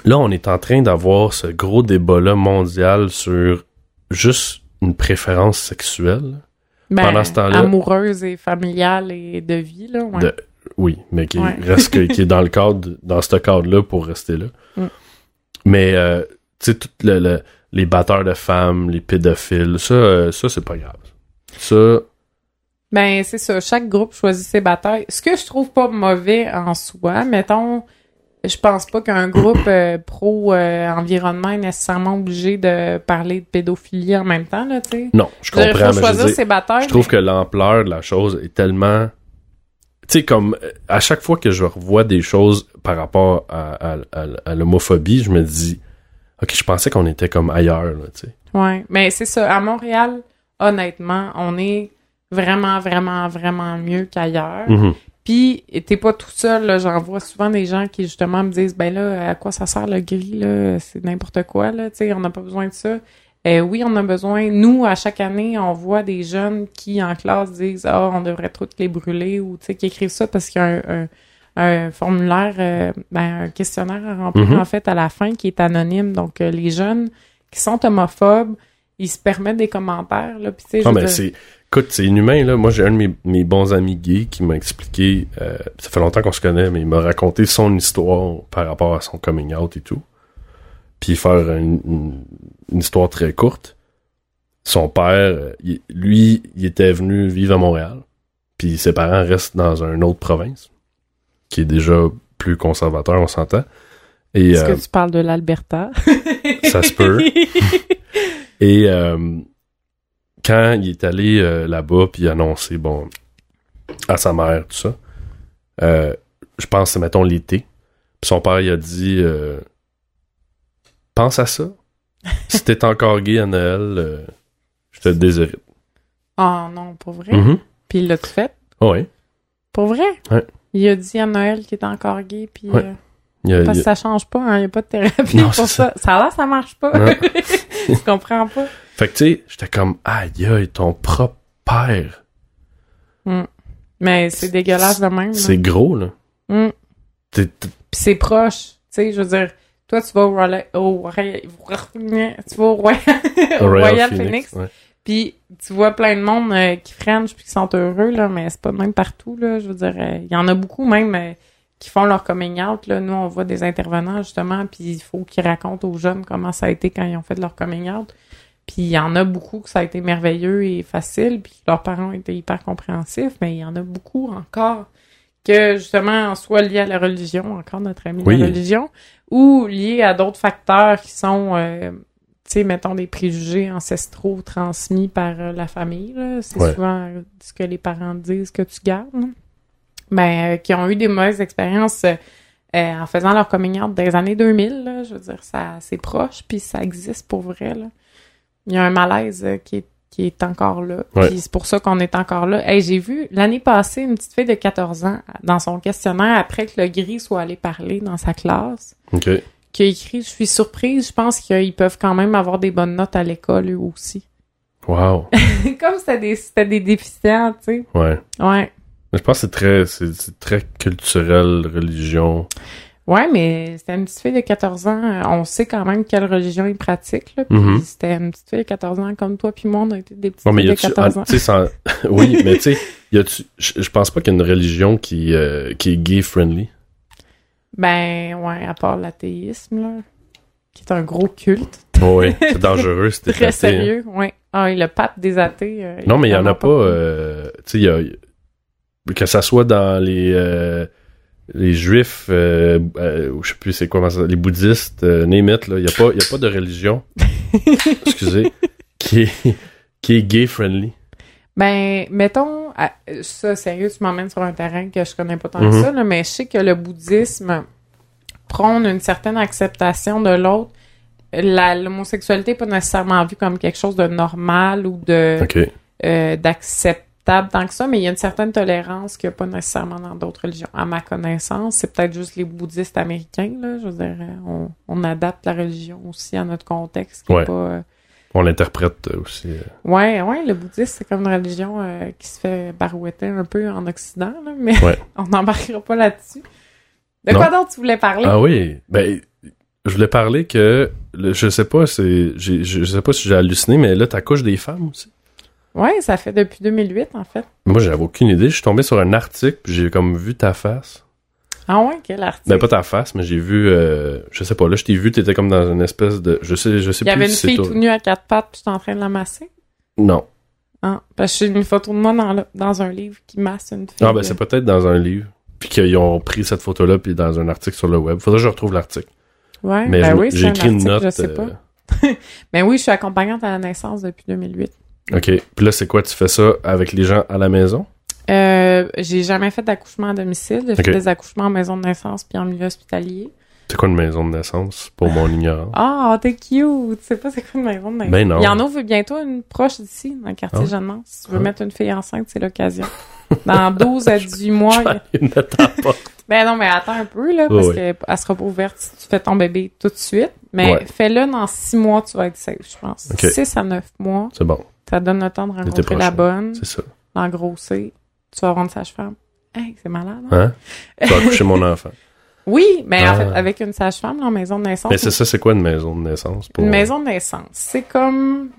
Là, on est en train d'avoir ce gros débat-là mondial sur juste une préférence sexuelle. Ben, Pendant ce temps-là- Amoureuse et familiale et de vie, là. Ouais. De- Oui, mais qui Ouais. reste que- qui est dans le cadre, dans ce cadre-là pour rester là. Mm. Mais, euh, tu sais, tout le, le- les batteurs de femmes, les pédophiles, ça, euh, ça c'est pas grave. Ça, Ben, c'est ça. Chaque groupe choisit ses batailles. Ce que je trouve pas mauvais en soi, mettons, je pense pas qu'un groupe euh, pro-environnement est nécessairement obligé de parler de pédophilie en même temps, là, tu sais. non, je comprends, faut mais je ses batailles. Je trouve mais- que l'ampleur de la chose est tellement. Tu sais, comme euh, à chaque fois que je revois des choses par rapport à, à- à- à l'homophobie, je me dis, ok, je pensais qu'on était comme ailleurs, là, tu sais. Ouais, mais c'est ça. À Montréal, honnêtement, on est vraiment, vraiment, vraiment mieux qu'ailleurs. Mhm. Puis, t'es pas tout seul, là. J'en vois souvent des gens qui, justement, me disent, ben là, à quoi ça sert le gris, là? C'est n'importe quoi, là. Tu sais, on n'a pas besoin de ça. Euh, oui, on a besoin. Nous, à chaque année, on voit des jeunes qui, en classe, disent, ah, on devrait toutes les brûler ou, tu sais, qui écrivent ça parce qu'il y a un, un, un formulaire, euh, ben, un questionnaire à remplir, Mhm. en fait, à la fin qui est anonyme. Donc, euh, les jeunes qui sont homophobes, ils se permettent des commentaires, là. Puis, tu sais, je Ah, c'est. Écoute, c'est inhumain, là. Moi, j'ai un de mes, mes bons amis gays qui m'a expliqué. euh, ça fait longtemps qu'on se connaît, mais il m'a raconté son histoire par rapport à son coming out et tout. Puis faire une, une- une histoire très courte, son père, euh, il- lui, il était venu vivre à Montréal. Puis ses parents restent dans une autre province, qui est déjà plus conservateur, on s'entend. Est-ce euh, que tu parles de l'Alberta? ça se peut. Et euh, quand il est allé euh, là-bas, puis annoncer, bon, à sa mère, tout ça, euh, je pense que c'est, mettons, l'été. Puis son père, il a dit, euh, pense à ça. Si t'es encore gay à Noël, euh, je te déshérite. oh non, pour vrai? Mhm. Puis l'as-tu fait? Ah ouais. Pour vrai? Ouais. Il a dit à Noël qu'il était encore gay, puis... Ouais. Y a- parce que y a- ça change pas, hein, il n'y a pas de thérapie Non, pour ça. Ça a l'air, ça marche pas. Je comprends pas. Fait que tu sais, j'étais comme, aïe aïe, ton propre père. Mais c'est dégueulasse de même. C'est gros, là. Mm. Puis c'est proche. Tu sais, je veux dire, toi, tu vas au Royal... Au Royal... Tu vas au Royal, au Royal Phoenix. ouais. Puis tu vois plein de monde euh, qui french puis qui sont heureux, là, mais c'est pas de même partout, là. Je veux dire, euh, il y en a beaucoup même euh, qui font leur coming out, là. Nous, on voit des intervenants, justement, puis il faut qu'ils racontent aux jeunes comment ça a été quand ils ont fait leur coming out. Puis il y en a beaucoup que ça a été merveilleux et facile, puis leurs parents étaient hyper compréhensifs, mais il y en a beaucoup encore que, justement, soit liés à la religion, encore notre ami de Oui. la religion, ou liés à d'autres facteurs qui sont... euh, tu sais, mettons des préjugés ancestraux transmis par euh, la famille. C'est Ouais. souvent ce que les parents disent que tu gardes. Ben, euh, qui ont eu des mauvaises expériences euh, euh, en faisant leur coming out des années 2000, là. Je veux dire, ça, c'est proche, puis ça existe pour vrai, là. Il y a un malaise qui est qui est encore là. Ouais. Puis c'est pour ça qu'on est encore là. Hey, j'ai vu l'année passée une petite fille de 14 ans dans son questionnaire après que le gris soit allé parler dans sa classe OK. qui a écrit Je suis surprise, je pense qu'ils peuvent quand même avoir des bonnes notes à l'école, eux aussi. Wow. Comme c'était des, c'était des déficients, tu sais. Ouais. Ouais. Mais Je pense que c'est très, c'est, très culturel, religion. Ouais, mais c'était une petite fille de 14 ans. euh, On sait quand même quelle religion ils pratiquent, là. Puis Mhm. c'était une petite fille de 14 ans comme toi puis moi, on a été des petites Non, mais y filles de a-tu, 14 ans. tu sais, sans- oui, mais tu sais, je pense pas qu'il y a une religion qui, euh, qui est gay-friendly. Ben, ouais, à part l'athéisme, là, qui est un gros culte. Oh, oui, c'est dangereux, c'était Très éclaté, hein. sérieux, ouais. Ah, et le pape des athées. euh, Non, mais il y en a pas, euh, tu sais, il y a, que ça soit dans les, euh, les juifs, euh, euh, ou je sais plus c'est quoi, les bouddhistes, euh, name it, là, il y a pas, il y a pas de religion, excusez, qui est, qui est gay-friendly. Ben, mettons, à- ça, sérieux, tu m'emmènes sur un terrain que je connais pas tant que Mhm. ça, là, mais je sais que le bouddhisme prône une certaine acceptation de l'autre. La- L'homosexualité n'est pas nécessairement vue comme quelque chose de normal ou de OK. euh, tant que ça, mais il y a une certaine tolérance qu'il n'y a pas nécessairement dans d'autres religions. À ma connaissance, c'est peut-être juste les bouddhistes américains, là. Je veux dire, on, on adapte la religion aussi à notre contexte. qui est Ouais. pas, euh, On l'interprète aussi. euh. Ouais, ouais, le bouddhisme, c'est comme une religion euh, qui se fait barouetter un peu en Occident, là, mais Ouais. on n'embarquera pas là-dessus. De Non. quoi d'autre tu voulais parler? Ah oui, ben, je voulais parler que, le- je sais pas, c'est, je sais pas si j'ai halluciné, mais là, t'accouches des femmes aussi? Ouais, ça fait depuis 2008, en fait. Moi, j'avais aucune idée. Je suis tombé sur un article, puis j'ai comme vu ta face. Ah ouais, quel article? Ben, pas ta face, mais j'ai vu, euh, je sais pas, là, je t'ai vu, t'étais comme dans une espèce de, je sais, je sais Il y plus avait une si c'est fille tout nue à quatre pattes, puis j'étais en train de la masser? Non. Ah, parce que j'ai une photo de moi dans, le- dans un livre qui masse une fille. Ah, ben, de- c'est peut-être dans un livre. Puis qu'ils ont pris cette photo-là, puis dans un article sur le web. Faudrait que je retrouve l'article. Ouais, Mais ben je- oui, c'est j'ai un écrit une article, note. je sais euh, pas. Ben oui, je suis accompagnante à la naissance depuis 2008. OK. Puis là, c'est quoi? Tu fais ça avec les gens à la maison? Euh, j'ai jamais fait d'accouchement à domicile. J'ai fait des accouchements en maison de naissance puis en milieu hospitalier. C'est quoi une maison de naissance, pour mon ignorance? Ah, t'es cute! Tu sais pas c'est quoi une maison de naissance? Ben non. Il y en ouvre bientôt une proche d'ici, dans le quartier Ah. Jeanne-Mance. Si tu veux Ah. mettre une fille enceinte, c'est l'occasion. Dans 12 à 18 mois. il a-. Ben non, mais attends un peu, là, parce Ouais, qu'elle sera pas ouverte si tu fais ton bébé tout de suite. Mais Ouais. fais-le dans 6 mois, tu vas être safe, je pense. Ok. 6 à 9 mois, C'est bon, ça donne le temps de rencontrer la bonne, c'est ça. l'engrosser. Tu vas une sage-femme. Hey, c'est malade, hein? Hein? Tu vas accoucher mon enfant. Oui, mais en Ah. fait, avec une sage-femme, en maison de naissance. Mais c'est ça, c'est quoi une maison de naissance? Pour... Une maison de naissance. C'est comme.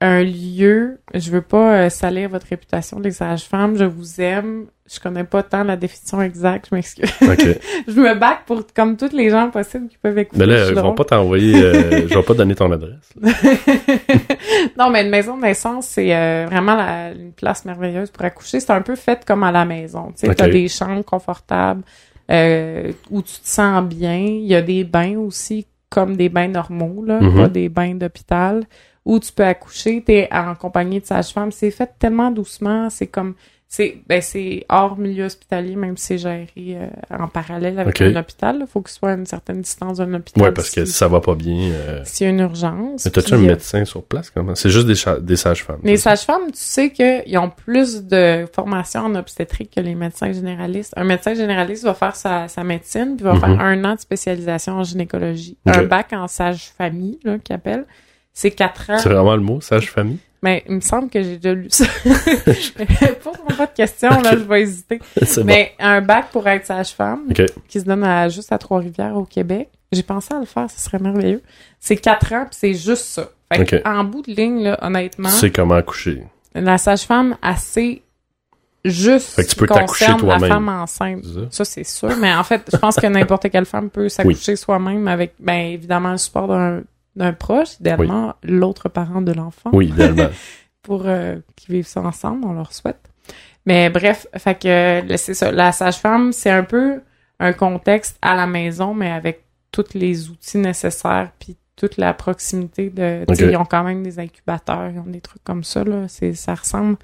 Un lieu, je veux pas euh, salir votre réputation les sages-femmes, je vous aime, je connais pas tant la définition exacte, je m'excuse. OK. je me back pour comme tous les gens possibles qui peuvent écouter. Mais là, ils vont pas t'envoyer... euh, je vais pas donner ton adresse. non, mais une maison de naissance, c'est euh, vraiment la- une place merveilleuse pour accoucher. C'est un peu fait comme à la maison. Tu sais, Ok. t'as des chambres confortables euh, où tu te sens bien. Il y a des bains aussi, comme des bains normaux, là, Mhm. pas des bains d'hôpital, où tu peux accoucher. T'es en compagnie de sage-femme. C'est fait tellement doucement. C'est comme... C'est ben c'est hors milieu hospitalier, même si c'est géré euh, en parallèle avec un hôpital. Il faut qu'il soit à une certaine distance d'un hôpital. Ouais, parce que si- ça va pas bien... euh, s'il y a une urgence. Mais t'as-tu un euh, médecin sur place, comment? C'est juste des, des sages-femmes. Les sages-femmes, tu sais qu'ils ont plus de formation en obstétrique que les médecins généralistes. Un médecin généraliste va faire sa, sa médecine, puis va Mhm. faire un an de spécialisation en gynécologie. Un bac en sage-famille, là, qu'ils appellent. C'est quatre ans. C'est vraiment le mot, sage-famille? Mais il me semble que j'ai déjà lu ça. Pose-moi pas de questions, là, Ok. je vais hésiter. bon. Mais un bac pour être sage-femme, qui se donne à, juste à Trois-Rivières au Québec. J'ai pensé à le faire, ce serait merveilleux. C'est quatre ans, puis c'est juste ça. Fait que, Ok. en bout de ligne, là, honnêtement, Tu sais comment accoucher. la sage-femme assez juste Fait que tu peux concerne la femme enceinte. Ça, c'est sûr. Mais en fait, je pense que n'importe quelle femme peut s'accoucher soi-même avec, ben, évidemment, le support d'un d'un proche, idéalement, l'autre parent de l'enfant Oui, idéalement. pour euh, qu'ils vivent ça ensemble, on leur souhaite. Mais bref, fait que c'est ça. La sage-femme, c'est un peu un contexte à la maison, mais avec tous les outils nécessaires, puis toute la proximité de. Ils ont quand même des incubateurs, ils ont des trucs comme ça. Là. C'est, ça ressemble.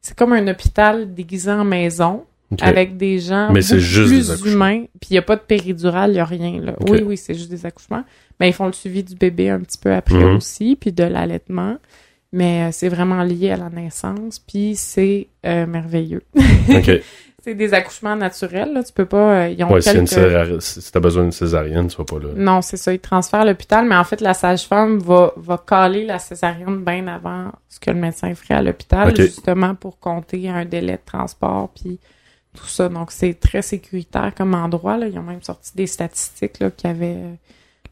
C'est comme un hôpital déguisé en maison, avec des gens Mais juste plus humains. Puis il n'y a pas de péridurale, il n'y a rien. Là. Oui, oui, c'est juste des accouchements. Mais ils font le suivi du bébé un petit peu après Mhm. aussi, puis de l'allaitement. Mais euh, c'est vraiment lié à la naissance, puis c'est euh, merveilleux. OK. c'est des accouchements naturels, là. Tu peux pas... euh, ils ont Ouais, une si t'as besoin d'une césarienne, tu vas pas là. Non, c'est ça. Ils transfèrent à l'hôpital, mais en fait, la sage-femme va, va caler la césarienne bien avant ce que le médecin ferait à l'hôpital, justement pour compter un délai de transport, puis tout ça. Donc, c'est très sécuritaire comme endroit. Là. Ils ont même sorti des statistiques là, qui avaient euh,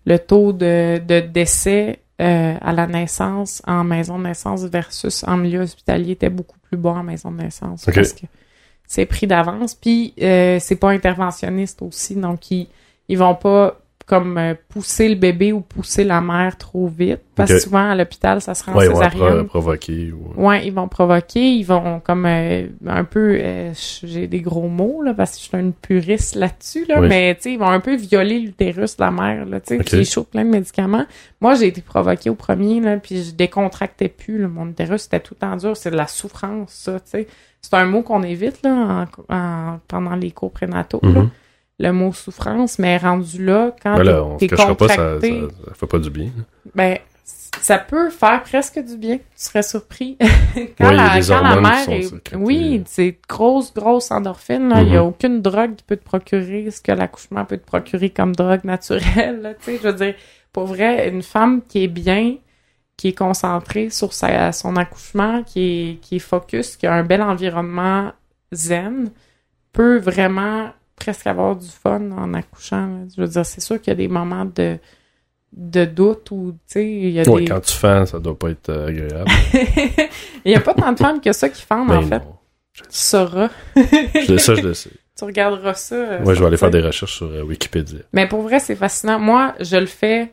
le taux de, de décès euh, à la naissance en maison de naissance versus en milieu hospitalier était beaucoup plus bas en maison de naissance. Ok. Parce que c'est pris d'avance. Puis euh, c'est pas interventionniste aussi, donc ils, ils vont pas comme euh, pousser le bébé ou pousser la mère trop vite. Parce que souvent à l'hôpital, ça se rend en Ouais, ils vont césarienne. pro- provoquer. Ou... Ouais, ils vont provoquer, ils vont comme euh, un peu, euh, j'ai des gros mots là parce que je suis une puriste là-dessus là, Oui. mais tu sais ils vont un peu violer l'utérus de la mère là, tu sais, Ok. puis ils chauffent plein de médicaments. Moi j'ai été provoquée au premier là, puis je décontractais plus, là, mon utérus était tout temps dur, c'est de la souffrance ça, tu sais. C'est un mot qu'on évite là en, en- pendant les cours prénataux là, Mhm. Le mot souffrance, mais rendu là quand Ben là, on t'es cachera pas, ça, contracté, ça, ça fait pas du bien. ben, ça peut faire presque du bien. Tu serais surpris. Quand la, quand la mère est... Oui, c'est grosse, grosse endorphine. là. Il n'y a Mhm. aucune drogue qui peut te procurer ce que l'accouchement peut te procurer comme drogue naturelle. là, Tu sais, je veux dire, pour vrai, une femme qui est bien, qui est concentrée sur sa, son accouchement, qui est, qui est focus, qui a un bel environnement zen, peut vraiment presque avoir du fun en accouchant. là. Je veux dire, c'est sûr qu'il y a des moments de de doute ou tu sais il y a Ouais, des quand tu fends, ça doit pas être euh, agréable. il y a pas tant de femmes que ça qui fendent en Ben fait non. tu sauras Je ça, je le sais. tu regarderas ça euh, Moi, je vais aller faire des recherches sur euh, Wikipédia. mais pour vrai c'est fascinant moi je le fais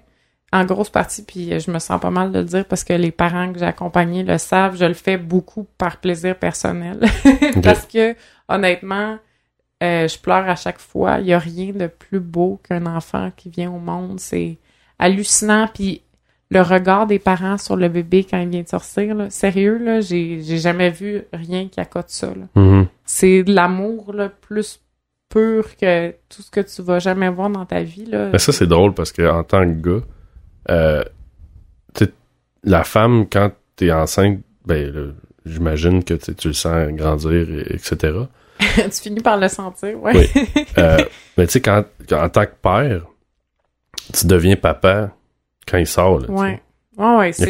en grosse partie puis je me sens pas mal de le dire parce que les parents que j'ai accompagnés le savent je le fais beaucoup par plaisir personnel parce que honnêtement euh, je pleure à chaque fois il y a rien de plus beau qu'un enfant qui vient au monde c'est hallucinant puis le regard des parents sur le bébé quand il vient de sortir là, sérieux là j'ai j'ai jamais vu rien qui accote ça. Mhm. c'est de l'amour là plus pur que tout ce que tu vas jamais voir dans ta vie là Mais ça, c'est drôle parce que en tant que gars, euh, tu la femme, quand t'es enceinte, ben, j'imagine que tu tu le sens grandir, et- etc. tu finis par le sentir ouais Oui. Euh, mais tu sais, quand, en tant que père, tu deviens papa quand il sort. Là, ouais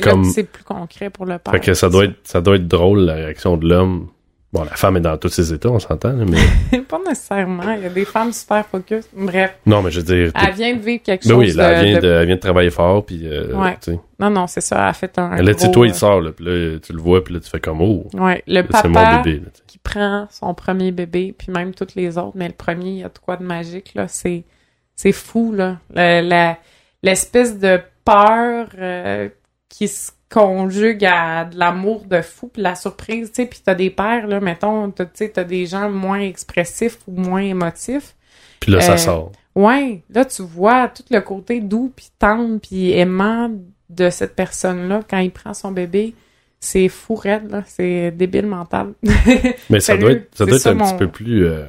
comme- c'est plus concret pour le père Fait que ça doit être ça doit être drôle la réaction de l'homme Bon, la femme est dans tous ses états, on s'entend, mais... pas nécessairement. Il y a des femmes super focus. Bref, non, mais je veux dire... elle vient de vivre quelque Ben chose oui, là, elle de- vient, de- de, elle vient de travailler fort, puis... Euh, Ouais. Non, non, c'est ça. Elle a fait un. Là, tu sais, toi, il sort, là, puis là, tu le vois, puis là, tu fais comme, oh, Ouais, le là, c'est mon papa bébé, là, qui prend son premier bébé, puis même tous les autres, mais le premier, il y a de quoi de magique, là. C'est, c'est fou, là. La, l'espèce de peur euh, qui se conjugue à de l'amour de fou, puis la surprise, tu sais, puis t'as des pères, là, mettons, t'as- tu sais, t'as des gens moins expressifs ou moins émotifs. Puis là, ça Euh, sort. Ouais, là, tu vois tout le côté doux, puis tendre, puis aimant de cette personne-là quand il prend son bébé. C'est fou raide, là. C'est débile mental. Mais ça doit être, ça doit être ça, un petit peu plus... euh,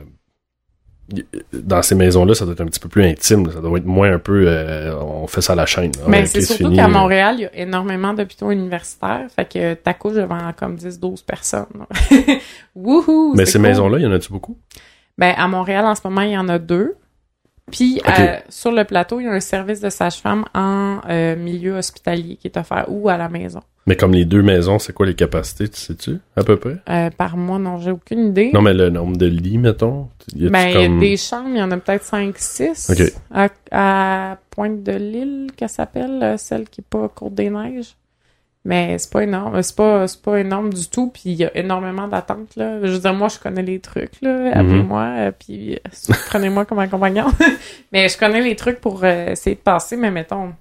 dans ces maisons-là, ça doit être un petit peu plus intime. Ça doit être moins un peu... euh, on fait ça à la chaîne. Mais Ouais, c'est surtout qu'à. Montréal, il y a énormément d'hôpitaux universitaires. Fait que t'accouches devant comme 10-12 personnes. Wouhou! Mais ces cool. maisons-là, il y en a-tu beaucoup? Ben, à Montréal, en ce moment, il y en a deux. Puis, euh, sur le plateau, il y a un service de sage-femme en euh, milieu hospitalier qui est offert ou à la maison. Mais comme les deux maisons, c'est quoi les capacités, tu sais-tu, à peu près? Euh, par mois, non, j'ai aucune idée. Non, mais le nombre de lits, mettons. Y ben, comme... des chambres, il y en a peut-être 5-6. Ok. À, à Pointe-de-l'Île, qu'elle s'appelle, euh, celle qui est pas Côte des Neiges. Mais c'est pas énorme, c'est pas, pas énorme du tout, puis il y a énormément d'attentes, là. Je veux dire, moi, je connais les trucs, là, appelez-moi, euh, puis euh, prenez-moi comme accompagnant. mais je connais les trucs pour euh, essayer de passer, mais mettons,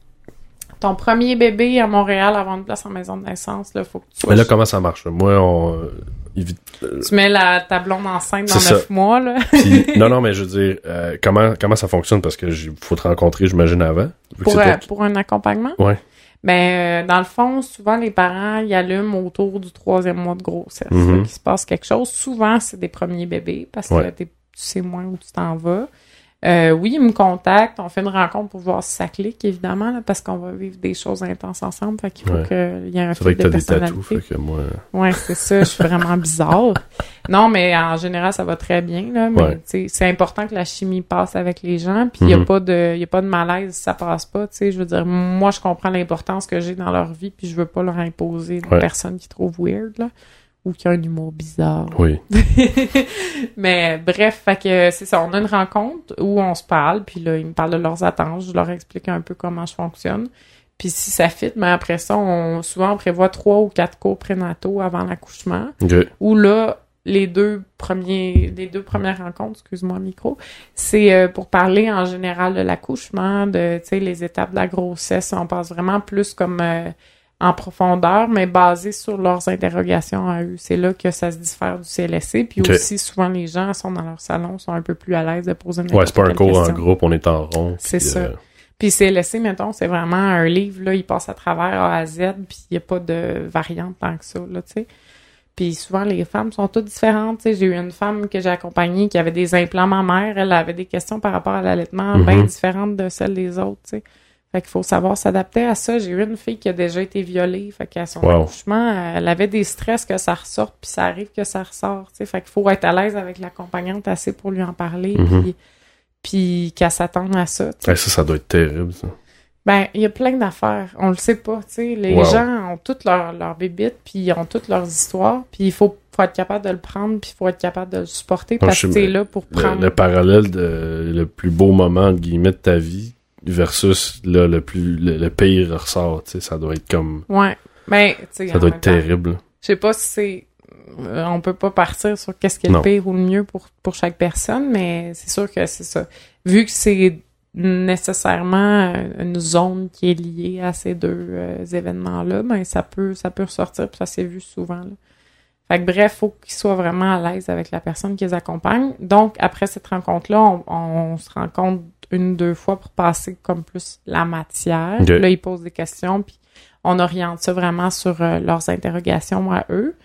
ton premier bébé à Montréal avant une place en maison de naissance, là, faut que tu Mais là, comment ça marche? là? Moi, on... euh, évite- Tu mets la, ta blonde enceinte dans neuf mois, là. Puis- non, non, mais je veux dire, euh, comment, comment ça fonctionne? Parce que il faut te rencontrer, j'imagine, avant. Pour, euh, pour un accompagnement? Ouais. Ben, euh, dans le fond, souvent, les parents, ils allument autour du troisième mois de grossesse, Mhm. là, qu'il se passe quelque chose. Souvent, c'est des premiers bébés, parce que Ouais. tu sais moins où tu t'en vas. Euh, oui, ils me contactent, on fait une rencontre pour voir si ça clique, évidemment, là, parce qu'on va vivre des choses intenses ensemble, fait qu'il faut Ouais. qu'il y ait un C'est vrai fit que de t'as des tatous, personnalité. fait que moi... Ouais, c'est ça, je suis vraiment bizarre. Non, mais en général, ça va très bien, là. Mais Ouais. c'est important que la chimie passe avec les gens, puis il y a Mhm. pas de y a pas de malaise si ça passe pas, tu sais, je veux dire moi je comprends l'importance que j'ai dans leur vie, puis je veux pas leur imposer une Ouais. personne qui trouve weird là ou qui a un humour bizarre. Oui. mais bref, fait que c'est ça, on a une rencontre où on se parle, puis là ils me parlent de leurs attentes, je leur explique un peu comment je fonctionne. Puis si ça fit, mais après ça, on souvent on prévoit trois ou quatre cours prénataux avant l'accouchement OK. où là, les deux premiers, les deux premières rencontres, excuse-moi, micro, c'est euh, pour parler en général de l'accouchement, de, tu sais, les étapes de la grossesse. On passe vraiment plus comme euh, en profondeur, mais basé sur leurs interrogations à eux. C'est là que ça se diffère du CLSC. Puis aussi, souvent, les gens sont dans leur salon, sont un peu plus à l'aise de poser une Ouais, c'est pas un cours en groupe, on est en rond. C'est ça. euh, Puis CLSC, mettons, c'est vraiment un livre, là, il passe à travers A à Z, puis il n'y a pas de variante tant que ça, là, tu sais. Puis souvent, les femmes sont toutes différentes, tu sais. J'ai eu une femme que j'ai accompagnée qui avait des implants mammaires, elle avait des questions par rapport à l'allaitement Mhm. bien différentes de celles des autres, tu sais. Fait qu'il faut savoir s'adapter à ça. J'ai eu une fille qui a déjà été violée, fait qu'à son Wow. accouchement, elle avait des stress que ça ressorte, puis ça arrive que ça ressort, tu sais. Fait qu'il faut être à l'aise avec l'accompagnante assez pour lui en parler, Mhm. puis, puis qu'elle s'attende à ça, ouais, ça, ça doit être terrible, ça. Ben, il y a plein d'affaires. On le sait pas, tu sais. Les Wow. gens ont toutes leurs leur bébites, puis ils ont toutes leurs histoires, puis il faut, faut être capable de le prendre, puis il faut être capable de le supporter, Non, parce que t'es là pour Le, prendre... le parallèle de le plus beau moment, entre guillemets, de ta vie versus là, le plus le, le pire ressort, tu sais, ça doit être comme... Ouais. Ben, tu Ça doit être temps, terrible. Je sais pas si c'est... euh, on peut pas partir sur qu'est-ce qui est Non. le pire ou le mieux pour, pour chaque personne, mais c'est sûr que c'est ça. Vu que c'est nécessairement une zone qui est liée à ces deux euh, événements-là, ben ça peut ça peut ressortir, puis ça s'est vu souvent. Là. Fait que bref, faut qu'ils soient vraiment à l'aise avec la personne qui les accompagne. Donc, après cette rencontre-là, on, on se rencontre une ou deux fois pour passer comme plus la matière. Là, ils posent des questions, puis on oriente ça vraiment sur euh, leurs interrogations à eux.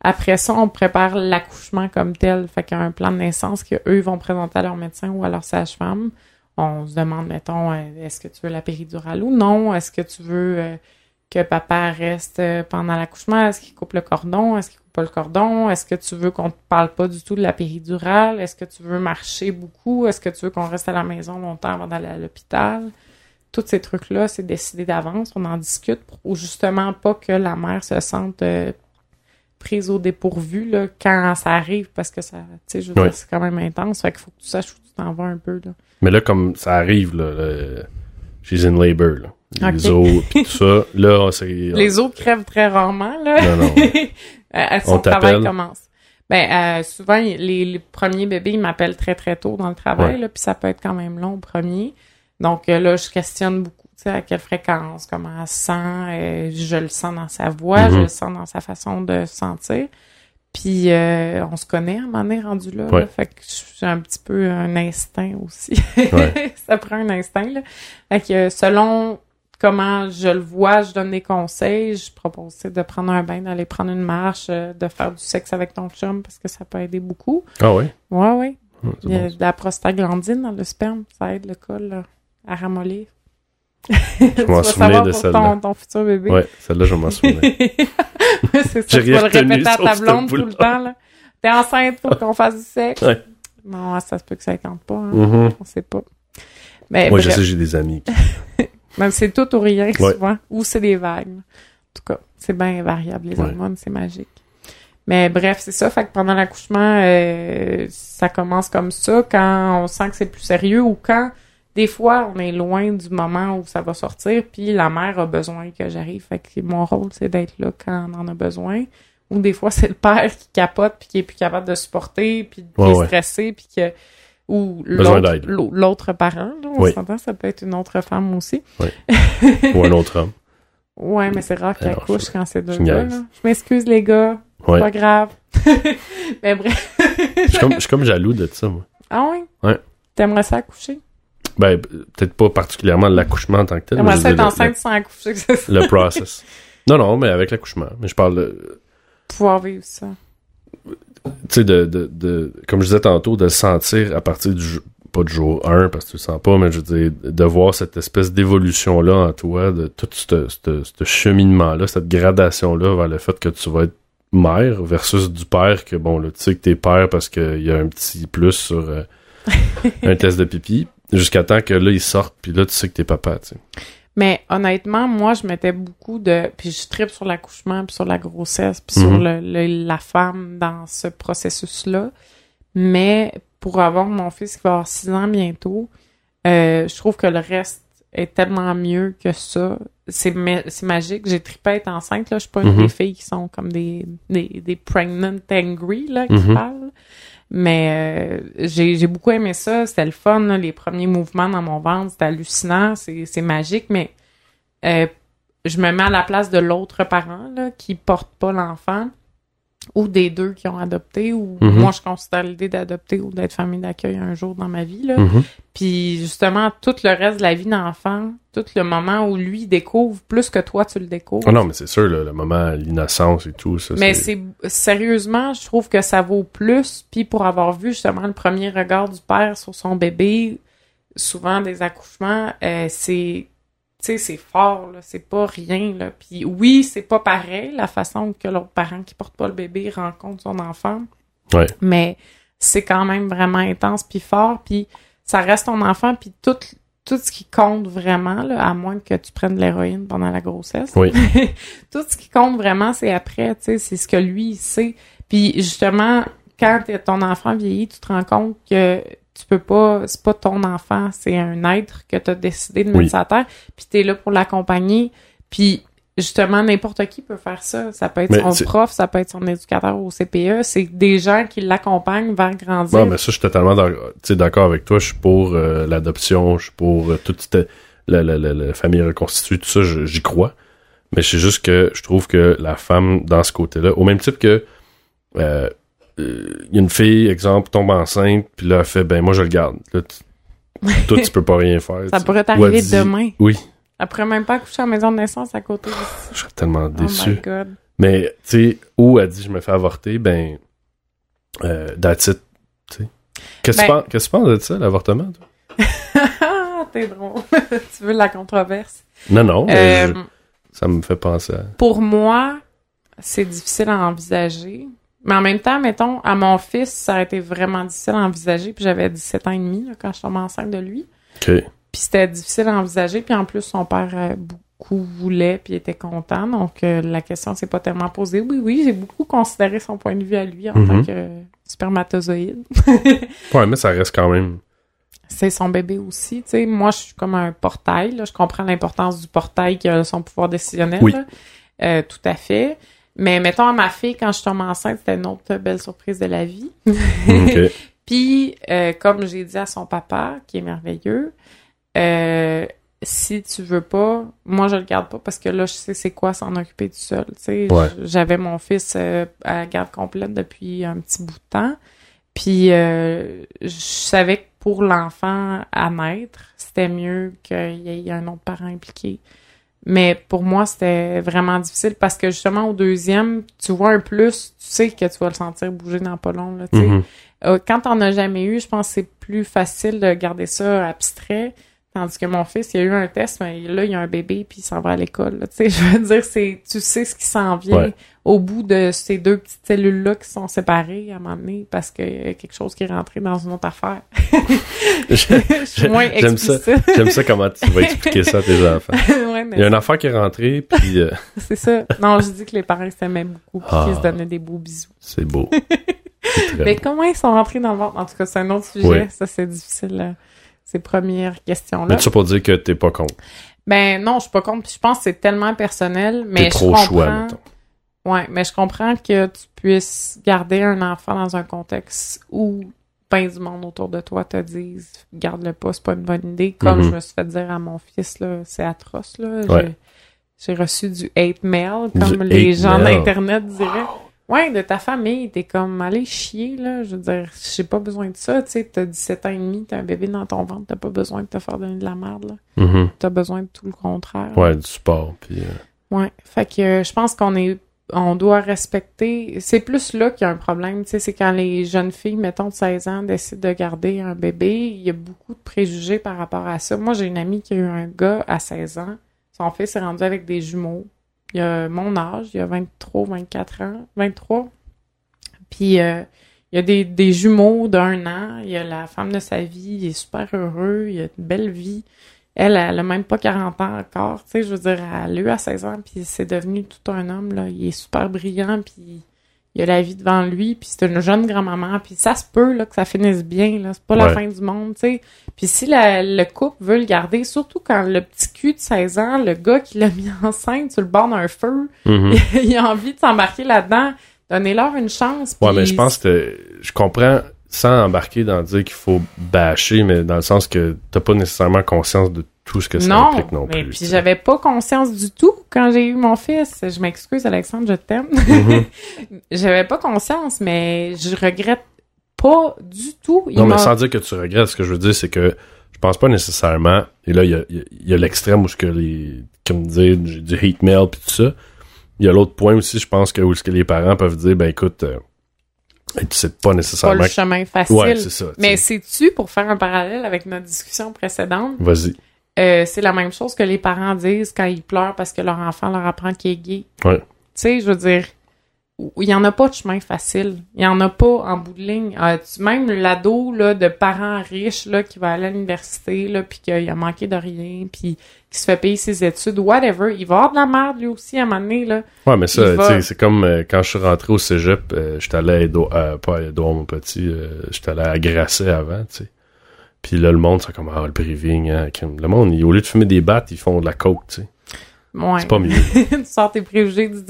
Après ça, on prépare l'accouchement comme tel. Fait qu'il y a un plan de naissance que eux vont présenter à leur médecin ou à leur sage-femme. On se demande, mettons, euh, est-ce que tu veux la péridurale ou non? Est-ce que tu veux euh, que papa reste pendant l'accouchement? Est-ce qu'il coupe le cordon? Est-ce qu'il pas le cordon? Est-ce que tu veux qu'on te parle pas du tout de la péridurale? Est-ce que tu veux marcher beaucoup? Est-ce que tu veux qu'on reste à la maison longtemps avant d'aller à l'hôpital? Tous ces trucs-là, c'est décidé d'avance. On en discute pour justement pas que la mère se sente euh, prise au dépourvu là, quand ça arrive parce que ça, tu sais, je veux Ouais. dire, c'est quand même intense. Fait qu'il faut que tu saches où tu t'en vas un peu. Là. Mais là, comme ça arrive, là, she's in labor, là. Les Ok. os, pis tout ça, là, c'est... Les os crèvent très rarement, là. Non, non. Euh, son On travail commence. Ben, euh, souvent, les, les premiers bébés, ils m'appellent très, très tôt dans le travail, Ouais. là, puis ça peut être quand même long au premier. Donc euh, là, je questionne beaucoup, tu sais, à quelle fréquence, comment elle se sent. je le sens dans sa voix, Mhm. je le sens dans sa façon de se sentir. Puis euh, on se connaît à un moment donné rendu là, Ouais. là. fait que j'ai un petit peu un instinct aussi. Ouais. ça prend un instinct là. Fait que selon comment je le vois, je donne des conseils, je propose de prendre un bain, d'aller prendre une marche, euh, de faire du sexe avec ton chum parce que ça peut aider beaucoup. Ah? Ouais ouais. Hum, c'est Il y a bon, de la prostaglandine dans le sperme, ça aide le col là, à ramollir. Je m'en souvenais de celle-là. ton, ton futur bébé. Ouais, celle-là, je m'en souviens. c'est ça, tu vas le répéter à ta blonde tout le temps, là. T'es enceinte, faut qu'on fasse du sexe. Ouais. Non, ça se peut que ça tente pas, hein. Mhm. On sait pas. Mais Moi, je sais, j'ai des amis. qui- même c'est tout ou rien, Ouais. souvent. Ou c'est des vagues. En tout cas, c'est bien variable, les Ouais. hormones, c'est magique. Mais bref, c'est ça. Fait que pendant l'accouchement, euh, ça commence comme ça quand on sent que c'est plus sérieux ou quand, des fois, on est loin du moment où ça va sortir, puis la mère a besoin que j'arrive. Fait que mon rôle, c'est d'être là quand on en a besoin. Ou des fois, c'est le père qui capote, puis qui est plus capable de supporter, puis qui Ouais, est stressé, puis que... Ou l'autre parent, là, on Oui. s'entend, ça peut être une autre femme aussi. Ou un autre homme. Ouais, mais c'est rare accouche je- quand c'est deux gars. là. Je m'excuse, les gars. Ouais. pas grave. mais bref. Je suis comme, je suis comme jaloux de ça, moi. Ah ouais? Ouais. T'aimerais ça accoucher? Ben, peut-être pas particulièrement l'accouchement en tant que tel. T'aimerais ça être enceinte sans accoucher, c'est Le, le process. Non, non, mais avec l'accouchement. Mais je parle, de- pouvoir vivre ça. Tu sais, de, de, de, comme je disais tantôt, de le sentir à partir du, pas du jour 1, parce que tu le sens pas, mais je veux dire, de voir cette espèce d'évolution-là en toi, de tout ce cheminement-là, cette gradation-là vers le fait que tu vas être mère versus du père que, bon, là, tu sais que t'es père parce qu'il y a un petit plus sur euh, un test de pipi, jusqu'à temps que là, ils sortent, puis là, tu sais que t'es papa, tu sais. Mais honnêtement, moi, je mettais beaucoup de... Puis je tripe sur l'accouchement, puis sur la grossesse, puis sur Mhm. le, le- la femme dans ce processus-là. Mais pour avoir mon fils qui va avoir 6 ans bientôt, euh, je trouve que le reste est tellement mieux que ça. C'est ma- c'est magique. J'ai trippé à être enceinte, là. Je suis pas une Mhm. des filles qui sont comme des, des, des pregnant angry, là, qui Mhm. parlent. Mais euh, j'ai beaucoup aimé ça. C'était le fun, les premiers mouvements dans mon ventre. C'était hallucinant. C'est c'est magique, mais euh, je me mets à la place de l'autre parent là, qui porte pas l'enfant ou des deux qui ont adopté ou Mhm. moi je considère l'idée d'adopter ou d'être famille d'accueil un jour dans ma vie là. Mhm. Puis justement tout le reste de la vie d'enfant, tout le moment où lui découvre plus que toi tu le découvres. Oh non, mais c'est sûr, là, le moment, l'innocence et tout, ça, Mais c'est sérieusement, je trouve que ça vaut plus. Puis pour avoir vu justement le premier regard du père sur son bébé, souvent des accouchements, euh, c'est tu sais, c'est fort, là, c'est pas rien, là. Puis oui, c'est pas pareil, la façon que l'autre parent qui porte pas le bébé rencontre son enfant. Ouais. Mais c'est quand même vraiment intense puis fort, puis ça reste ton enfant, puis tout, tout ce qui compte vraiment, là, à moins que tu prennes de l'héroïne pendant la grossesse, Oui. tout ce qui compte vraiment, c'est après, tu sais, c'est ce que lui, il sait. Puis justement, quand ton enfant vieillit, tu te rends compte que tu peux pas, c'est pas ton enfant, c'est un être que tu as décidé de mettre Oui. sur la terre, puis t'es là pour l'accompagner. Puis justement, n'importe qui peut faire ça. Ça peut être Mais son c'est- prof, ça peut être son éducateur au CPE. C'est des gens qui l'accompagnent vers grandir. Bon, mais ça, je suis totalement tu d'accord avec toi. Je suis pour euh, l'adoption, je suis pour euh, toute cette- la, la, la, la famille reconstituée, tout ça, j'y crois. Mais c'est juste que je trouve que la femme, dans ce côté-là, au même type que euh, euh, une fille, exemple, tombe enceinte, puis là, elle fait, ben moi, je le garde. Là, tu- toi, tu peux pas rien faire. ça pourrait t'arriver demain. Oui, Elle pourrait même pas accoucher à la maison de naissance à côté d'ici. je serais tellement Oh déçu. my god. Mais, tu sais, où elle dit je me fais avorter, ben, euh, that's it, tu sais. Qu'est-ce que tu Ben- penses- qu'est-ce que tu penses de ça, l'avortement, toi? Ah, t'es drôle. tu veux la controverse? Non, non, mais Euh, je- ça me fait penser à... Pour moi, c'est difficile à envisager. Mais en même temps, mettons, à mon fils, ça a été vraiment difficile à envisager. Puis j'avais 17 ans et demi là, quand je tombais enceinte de lui. OK. Puis c'était difficile à envisager. Puis en plus, son père bou- beaucoup voulait puis était content. Donc, euh, la question s'est pas tellement posée. Oui, oui, j'ai beaucoup considéré son point de vue à lui en Mhm. tant que spermatozoïde. Ouais, mais ça reste quand même. c'est son bébé aussi. Tu sais, moi, je suis comme un portail. Là. Je comprends l'importance du portail qui a son pouvoir décisionnel. Oui. là. Euh, tout à fait. Mais mettons à ma fille, quand je tombe enceinte, c'était une autre belle surprise de la vie. Ok. Puis, euh, comme j'ai dit à son papa, qui est merveilleux, euh, si tu veux pas, moi je le garde pas parce que là je sais c'est quoi s'en occuper tout seul. Ouais. j'avais mon fils euh, à garde complète depuis un petit bout de temps. Puis euh, je savais que pour l'enfant à naître, c'était mieux qu'il y ait un autre parent impliqué. Mais pour moi, c'était vraiment difficile parce que justement au deuxième, tu vois un plus, tu sais que tu vas le sentir bouger dans pas long. Là. Mhm. Euh, quand t'en as jamais eu, je pense que c'est plus facile de garder ça abstrait. Tandis que mon fils, il a eu un test, mais là, il y a un bébé, puis il s'en va à l'école. là. Tu sais, je veux dire, c'est, tu sais ce qui s'en vient Ouais. au bout de ces deux petites cellules-là qui sont séparées à un moment donné parce qu'il y a quelque chose qui est rentré dans une autre affaire. je suis moins J'aime ça. J'aime ça comment tu vas expliquer ça à tes enfants. ouais, mais Il y a une affaire qui est rentrée, puis euh, c'est ça. Non, je dis que les parents s'aimaient beaucoup, puis Ah. qu'ils se donnaient des beaux bisous. c'est beau. Mais comment ils sont rentrés dans le ventre? En tout cas, c'est un autre sujet. Ouais. Ça, c'est difficile, euh, ces premières questions-là. Mais ça pour dire que t'es pas con. Ben non, je suis pas contre. Puis Je pense que c'est tellement personnel, mais T'es je trop comprends. choix, mettons. Ouais, mais je comprends que tu puisses garder un enfant dans un contexte où ben du monde autour de toi te disent garde-le pas, c'est pas une bonne idée. Comme Mhm. je me suis fait dire à mon fils, là, c'est atroce, là. J'ai- Ouais. J'ai reçu du hate mail, Du comme les gens d'Internet diraient. Ouais, de ta famille, t'es comme allez chier, là. Je veux dire, j'ai pas besoin de ça, tu sais, t'as 17 ans et demi, t'as un bébé dans ton ventre, t'as pas besoin de te faire donner de la merde, là. Mhm. T'as besoin de tout le contraire. Ouais, du sport. Puis, euh, Ouais. Fait que euh, je pense qu'on est on doit respecter. C'est plus là qu'il y a un problème, tu sais, c'est quand les jeunes filles, mettons de 16 ans, décident de garder un bébé, il y a beaucoup de préjugés par rapport à ça. Moi, j'ai une amie qui a eu un gars à 16 ans. Son fils est rendu avec des jumeaux. Il a mon âge, il a 23, 24 ans, 23. Puis euh, il y a des, des jumeaux d'un an, il y a la femme de sa vie, il est super heureux, il a une belle vie. Elle, elle a même pas 40 ans encore, tu sais, je veux dire, elle a eu à 16 ans, puis c'est devenu tout un homme, là. Il est super brillant, puis il a la vie devant lui, puis c'est une jeune grand-maman, puis ça se peut, là, que ça finisse bien, là. C'est pas la Ouais. fin du monde, tu sais. Puis si la- le couple veut le garder, surtout quand le petit cul de 16 ans, le gars qui l'a mis enceinte sur le bord d'un feu, mhm. il a envie de s'embarquer là-dedans, donnez-leur une chance. Ouais, mais je pense que je comprends sans embarquer dans dire qu'il faut bâcher, mais dans le sens que t'as pas nécessairement conscience de tout ce que ça non, implique non mais plus. puis tu sais. j'avais pas conscience du tout quand j'ai eu mon fils. Je m'excuse, Alexandre, je t'aime. Mhm. j'avais pas conscience, mais je regrette pas du tout. Il Non, mais m'a- sans dire que tu regrettes, ce que je veux dire, c'est que je pense pas nécessairement, et là, il y a, l'extrême où ce que les, comme dire, du, du hate mail pis tout ça. Il y a l'autre point aussi, je pense que où ce que les parents peuvent dire, ben écoute, euh, hey, tu sais pas pas nécessairement. le chemin facile. ouais, c'est ça. mais sais. sais-tu, pour faire un parallèle avec notre discussion précédente, Vas-y. euh, c'est la même chose que les parents disent quand ils pleurent parce que leur enfant leur apprend qu'il est gay. Ouais. Tu sais, je veux dire, il y en a pas de chemin facile. Il y en a pas en bout de ligne. Euh, tu- même l'ado là de parents riches là qui va aller à l'université là puis qu'il a manqué de rien puis qui se fait payer ses études whatever, il va avoir de la merde lui aussi à un moment donné là. Ouais, mais ça, va- c'est comme euh, quand je suis rentré au cégep, euh, j'étais allé à Édouard, euh, pas à mon petit, euh, j'étais allé à Grasset avant, tu sais. Puis là, le monde, c'est comme, ah, le priving, hein. Le monde, au lieu de fumer des battes, ils font de la coke, tu sais. Ouais. C'est pas mieux. tu sors tes préjugés du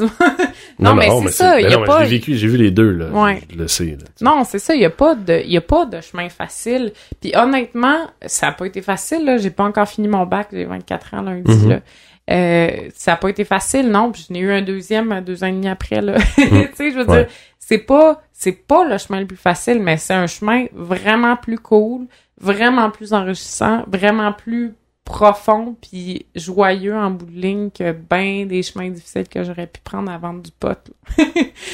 Non, mais c'est ça, il y a non, pas- je l'ai vécu, j'ai vu les deux, là. Ouais. Je, je le sais, là. Non, c'est ça, il y a pas de y a pas de chemin facile. Puis honnêtement, ça a pas été facile là, j'ai pas encore fini mon bac, j'ai 24 ans lundi Mhm. là. Euh, ça a pas été facile non, puis je n'ai eu un deuxième deux ans et demi après là. Mhm. tu sais, je veux Ouais. dire, c'est pas c'est pas le chemin le plus facile, mais c'est un chemin vraiment plus cool, vraiment plus enrichissant, vraiment plus profond puis joyeux en bout de ligne que ben des chemins difficiles que j'aurais pu prendre à vendre du pot.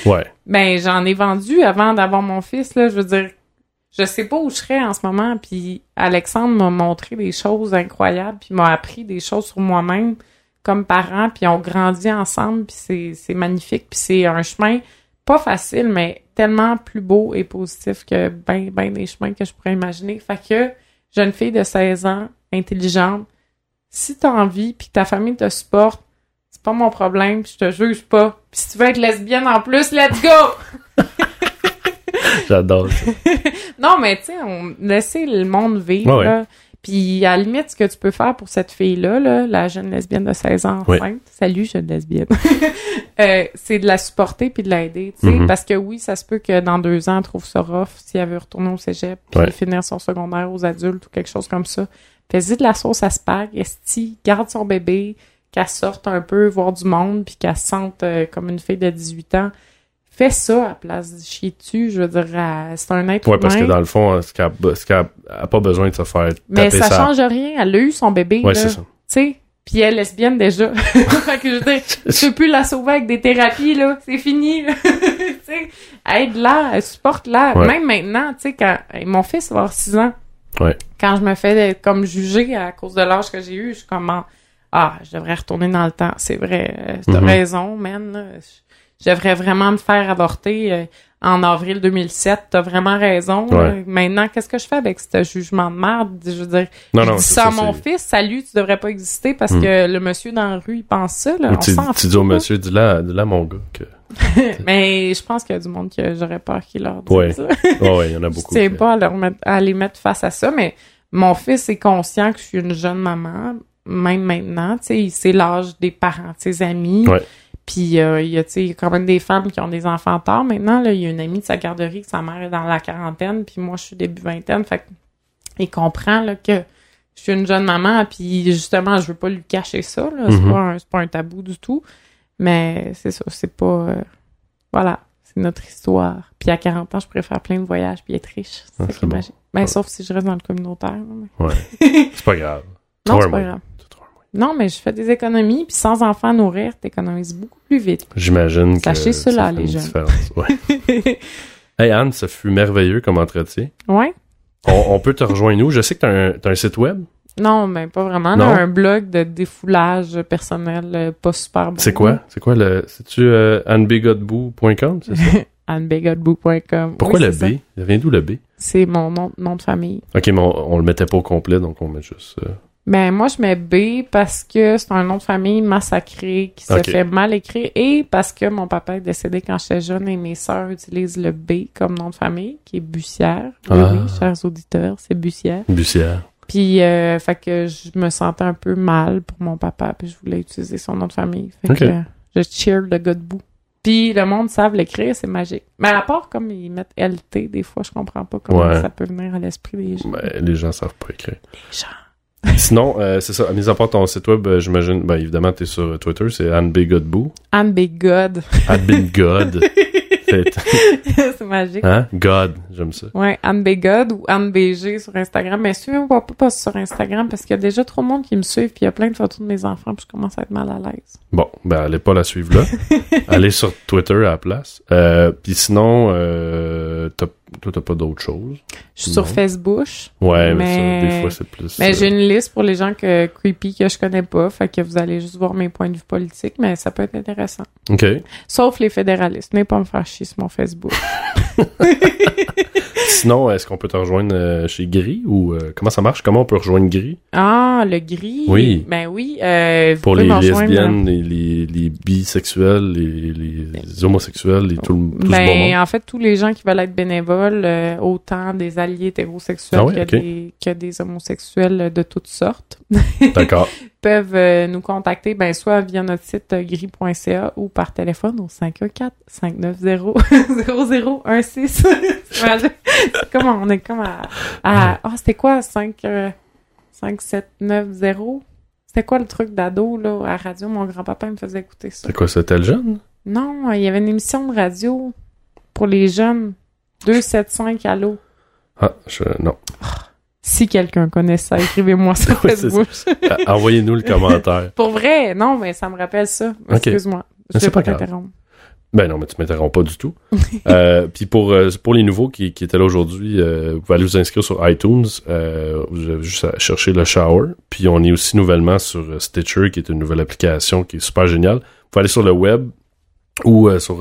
Ouais. Ben, j'en ai vendu avant d'avoir mon fils, là. Je veux dire, je sais pas où je serais en ce moment, puis Alexandre m'a montré des choses incroyables, puis m'a appris des choses sur moi-même comme parent, puis on grandit ensemble, puis c'est, c'est magnifique, puis c'est un chemin pas facile, mais tellement plus beau et positif que ben, ben des chemins que je pourrais imaginer. Fait que, jeune fille de 16 ans, intelligente, si t'as envie puis que ta famille te supporte, c'est pas mon problème, je te juge pas. Puis si tu veux être lesbienne en plus, let's go! J'adore ça. non, mais tu sais, on laisser le monde vivre. Ouais, ouais. là. Puis à la limite, ce que tu peux faire pour cette fille-là, là, la jeune lesbienne de 16 ans enceinte, salut jeune lesbienne, euh, c'est de la supporter puis de l'aider, tu sais, Mhm. parce que oui, ça se peut que dans deux ans, elle trouve ça rough si elle veut retourner au cégep puis Ouais. finir son secondaire aux adultes ou quelque chose comme ça. Fais-y de la sauce à spag, esti, garde son bébé, qu'elle sorte un peu, voir du monde puis qu'elle se sente euh, comme une fille de 18 ans. Fais ça à la place de chier dessus, je veux dire, elle- c'est un être Ouais, parce que dans le fond, ce qu'elle ce qu'elle a pas besoin de se faire taper Mais ça sa- change rien. Elle a eu son bébé, Ouais, c'est Tu ça. sais. Puis elle est lesbienne déjà. fait que je veux dire, peux plus la sauver avec des thérapies, là. C'est fini, tu sais. Aide-la, supporte-la. Ouais. Même maintenant, tu sais, quand mon fils va avoir 6 ans. Ouais. Quand je me fais comme juger à cause de l'âge que j'ai eu, je suis comme ah, je devrais retourner dans le temps. C'est vrai, euh, t'as Mhm. raison, man. Je- Je devrais vraiment me faire avorter euh, en avril 2007. T'as vraiment raison. Ouais. Maintenant, qu'est-ce que je fais avec ce jugement de merde? Je veux dire, Non, je non, dis c'est ça à mon fils, salut, tu devrais pas exister parce Hmm. que le monsieur dans la rue, il pense ça, là. On tu, tu dis au monsieur, dis-là, dis-là, mon gars, que. Mais je pense qu'il y a du monde que j'aurais peur qu'il leur dise Ouais. ça. Ouais, ouais, il y en a Je beaucoup. tiens qui- pas à, leur mettre- à les mettre face à ça, mais mon fils est conscient que je suis une jeune maman, même maintenant, tu sais, il sait l'âge des parents, de ses amis. Ouais. Puis euh, il y a, tu sais, quand même des femmes qui ont des enfants tard. Maintenant, là, il y a une amie de sa garderie que sa mère est dans la quarantaine, puis moi, je suis début vingtaine. Fait il comprend là, que je suis une jeune maman, puis justement, je veux pas lui cacher ça. Là. C'est Mhm. pas, c'est pas un tabou du tout. Mais c'est ça, c'est pas... euh, voilà, c'est notre histoire. Puis à 40 ans, je pourrais faire plein de voyages puis être riche. C'est Ah, ça qui bon. Ben, Ouais. sauf si je reste dans le communautaire. mais- Ouais. C'est pas grave. Non, c'est pas grave. Tu. Non, mais je fais des économies, puis sans enfants à nourrir, t'économises beaucoup plus vite. J'imagine que. Sachez ça cela, les une jeunes. Ouais. Hey Anne, ça fut merveilleux comme entretien. ouais? On, on peut te rejoindre où? Je sais que t'as un, t'as un site web. Non, mais pas vraiment. Là, un blog de défoulage personnel euh, pas super bon. C'est quoi? C'est quoi le. C'est-tu euh? C'est ça? annebegodboo.com. Pourquoi Oui, le B? ça. Il vient d'où le B? C'est mon nom, nom de famille. Ok, mais on, on le mettait pas au complet, donc on met juste. euh, Ben, moi, je mets B parce que c'est un nom de famille massacré qui se Ok. fait mal écrire et parce que mon papa est décédé quand j'étais jeune et mes sœurs utilisent le B comme nom de famille, qui est Bussière. Oui, Ah. oui, chers auditeurs, c'est Bussière. Bussière. Puis, euh, fait que je me sentais un peu mal pour mon papa, puis je voulais utiliser son nom de famille. Fait que euh, je cheer le gars debout. Puis le monde savent l'écrire, c'est magique. Mais à part comme ils mettent LT, des fois, je comprends pas comment Ouais. ça peut venir à l'esprit des gens. Ben, les gens savent pas écrire. Les gens. Sinon, euh, c'est ça. Mis à part ton site web, euh, j'imagine, ben évidemment, t'es sur Twitter, c'est Anne B. Godbout. Anne Big God. Anne B. God. C'est- magique. hein? God, j'aime ça. Ouais, Anne God ou Anne BG sur Instagram. Mais suivez-moi pas, pas sur Instagram parce qu'il y a déjà trop de monde qui me suivent puis il y a plein de photos de mes enfants puis je commence à être mal à l'aise. Bon, ben allez pas la suivre là. allez sur Twitter à la place. Euh, Puis sinon, euh, t'as- toi, t'as pas d'autre chose. Je suis sur. Facebook. Ouais, mais, Mais- ça, des fois, c'est plus... Mais euh, j'ai une liste pour les gens que creepy que je connais pas, fait que vous allez juste voir mes points de vue politiques, mais ça peut être intéressant. OK. Sauf les fédéralistes, n'allez pas me faire chier sur mon Facebook. Sinon, est-ce qu'on peut te rejoindre euh, chez Gris ou euh, comment ça marche? Comment on peut rejoindre Gris? Ah, le gris? Oui. Ben oui. Euh, Pour les lesbiennes, les, les, les bisexuels, les, les homosexuels, les, tout, le- tout ce Ben, bon monde. en fait, tous les gens qui veulent être bénévoles, euh, autant des alliés hétérosexuels Ah que, des, que des homosexuels de toutes sortes, D'accord. peuvent euh, nous contacter, ben, soit via notre site euh, gris.ca ou par téléphone au 514-590-0016. C'est comme, on est comme à, à ah, c'était quoi, 5, euh, 5790? C'était quoi le truc d'ado, là, à radio? Mon grand-papa me faisait écouter ça. C'est quoi, c'était le jeune? Non, il y avait une émission de radio pour les jeunes. 275 allô? Ah, je, non. Si quelqu'un connaît ça, écrivez-moi sur Facebook. Ah, Envoyez-nous le commentaire. pour vrai, non, mais ça me rappelle ça. Excuse-moi. Je vais pas pas t'interrompre. Ben non, mais tu m'interromps pas du tout. euh, Puis pour euh, pour les nouveaux qui, qui étaient là aujourd'hui, euh, vous pouvez aller vous inscrire sur iTunes. Vous avez juste à chercher le Shower. Puis on est aussi nouvellement sur Stitcher, qui est une nouvelle application qui est super géniale. Vous pouvez aller sur le web ou sur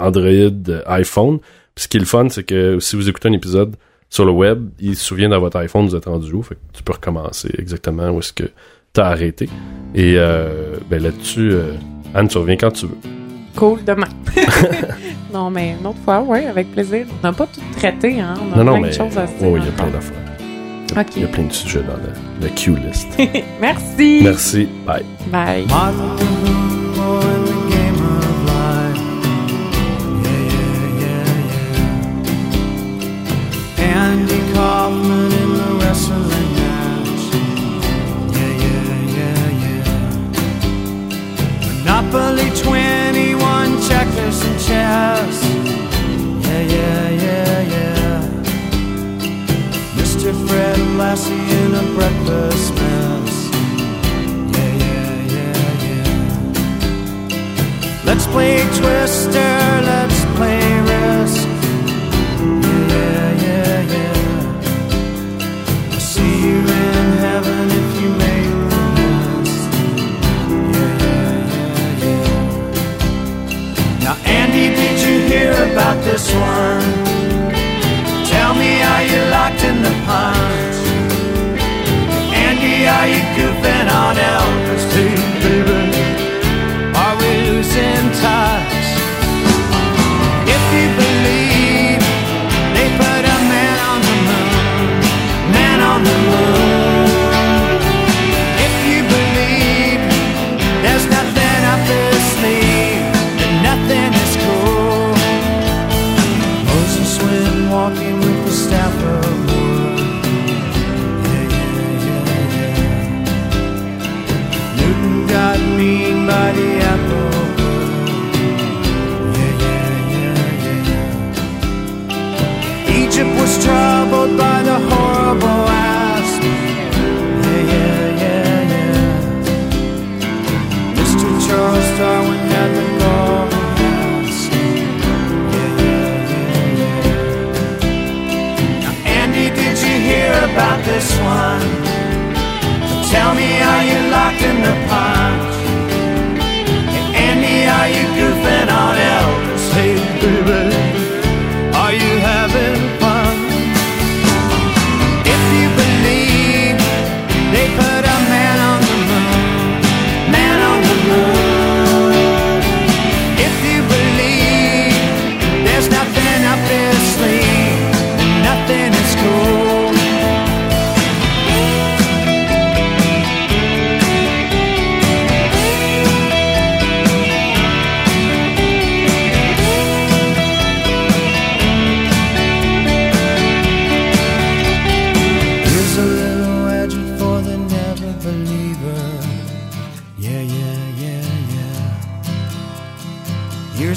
Android, iPhone. Puis ce qui est le fun, c'est que si vous écoutez un épisode sur le web, il se souvient dans votre iPhone, vous êtes rendu où? Fait que tu peux recommencer exactement où est-ce que t'as arrêté. Et euh, ben là-dessus, euh, Anne, tu reviens quand tu veux. Cool, demain. non, mais une autre fois, oui, avec plaisir. On n'a pas tout traité, hein. On a non, non, plein mais de choses à se dire. oui, il y a plein d'affaires. Il y a- Ok. Il y a plein de sujets dans le, le queue list. Merci. Merci. Bye. Bye. Martin Andy in the wrestling match. Yeah, yeah, yeah, yeah. Monopoly 21 checkers and chess. Yeah, yeah, yeah, yeah. Mr. Fred Lassie in a breakfast mess. Yeah, yeah, yeah, yeah. Let's play Twister,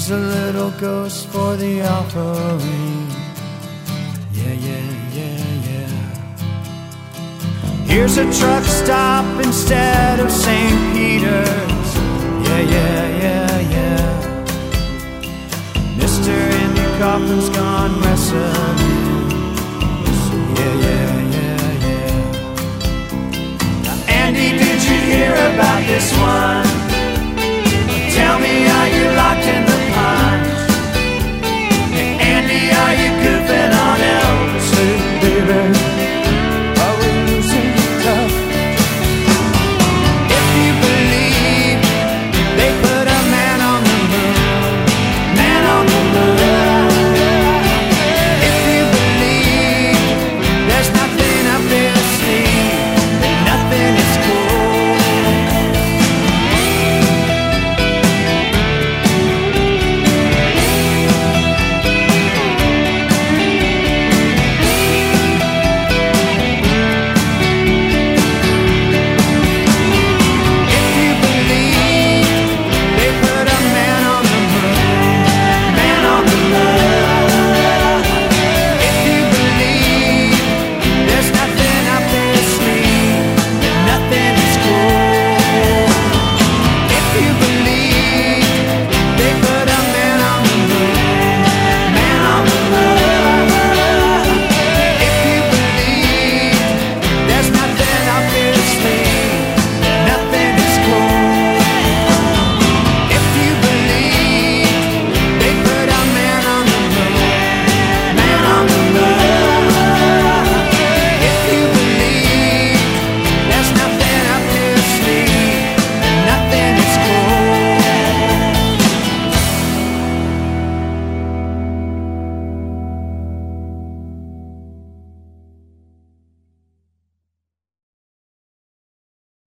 Here's a little ghost for the offering. Yeah, yeah, yeah, yeah. Here's a truck stop instead of St. Peter's. Yeah, yeah, yeah, yeah. Mr. Andy Kaufman's gone wrestling. Yeah, yeah, yeah, yeah. Now, Andy, did you hear about this one?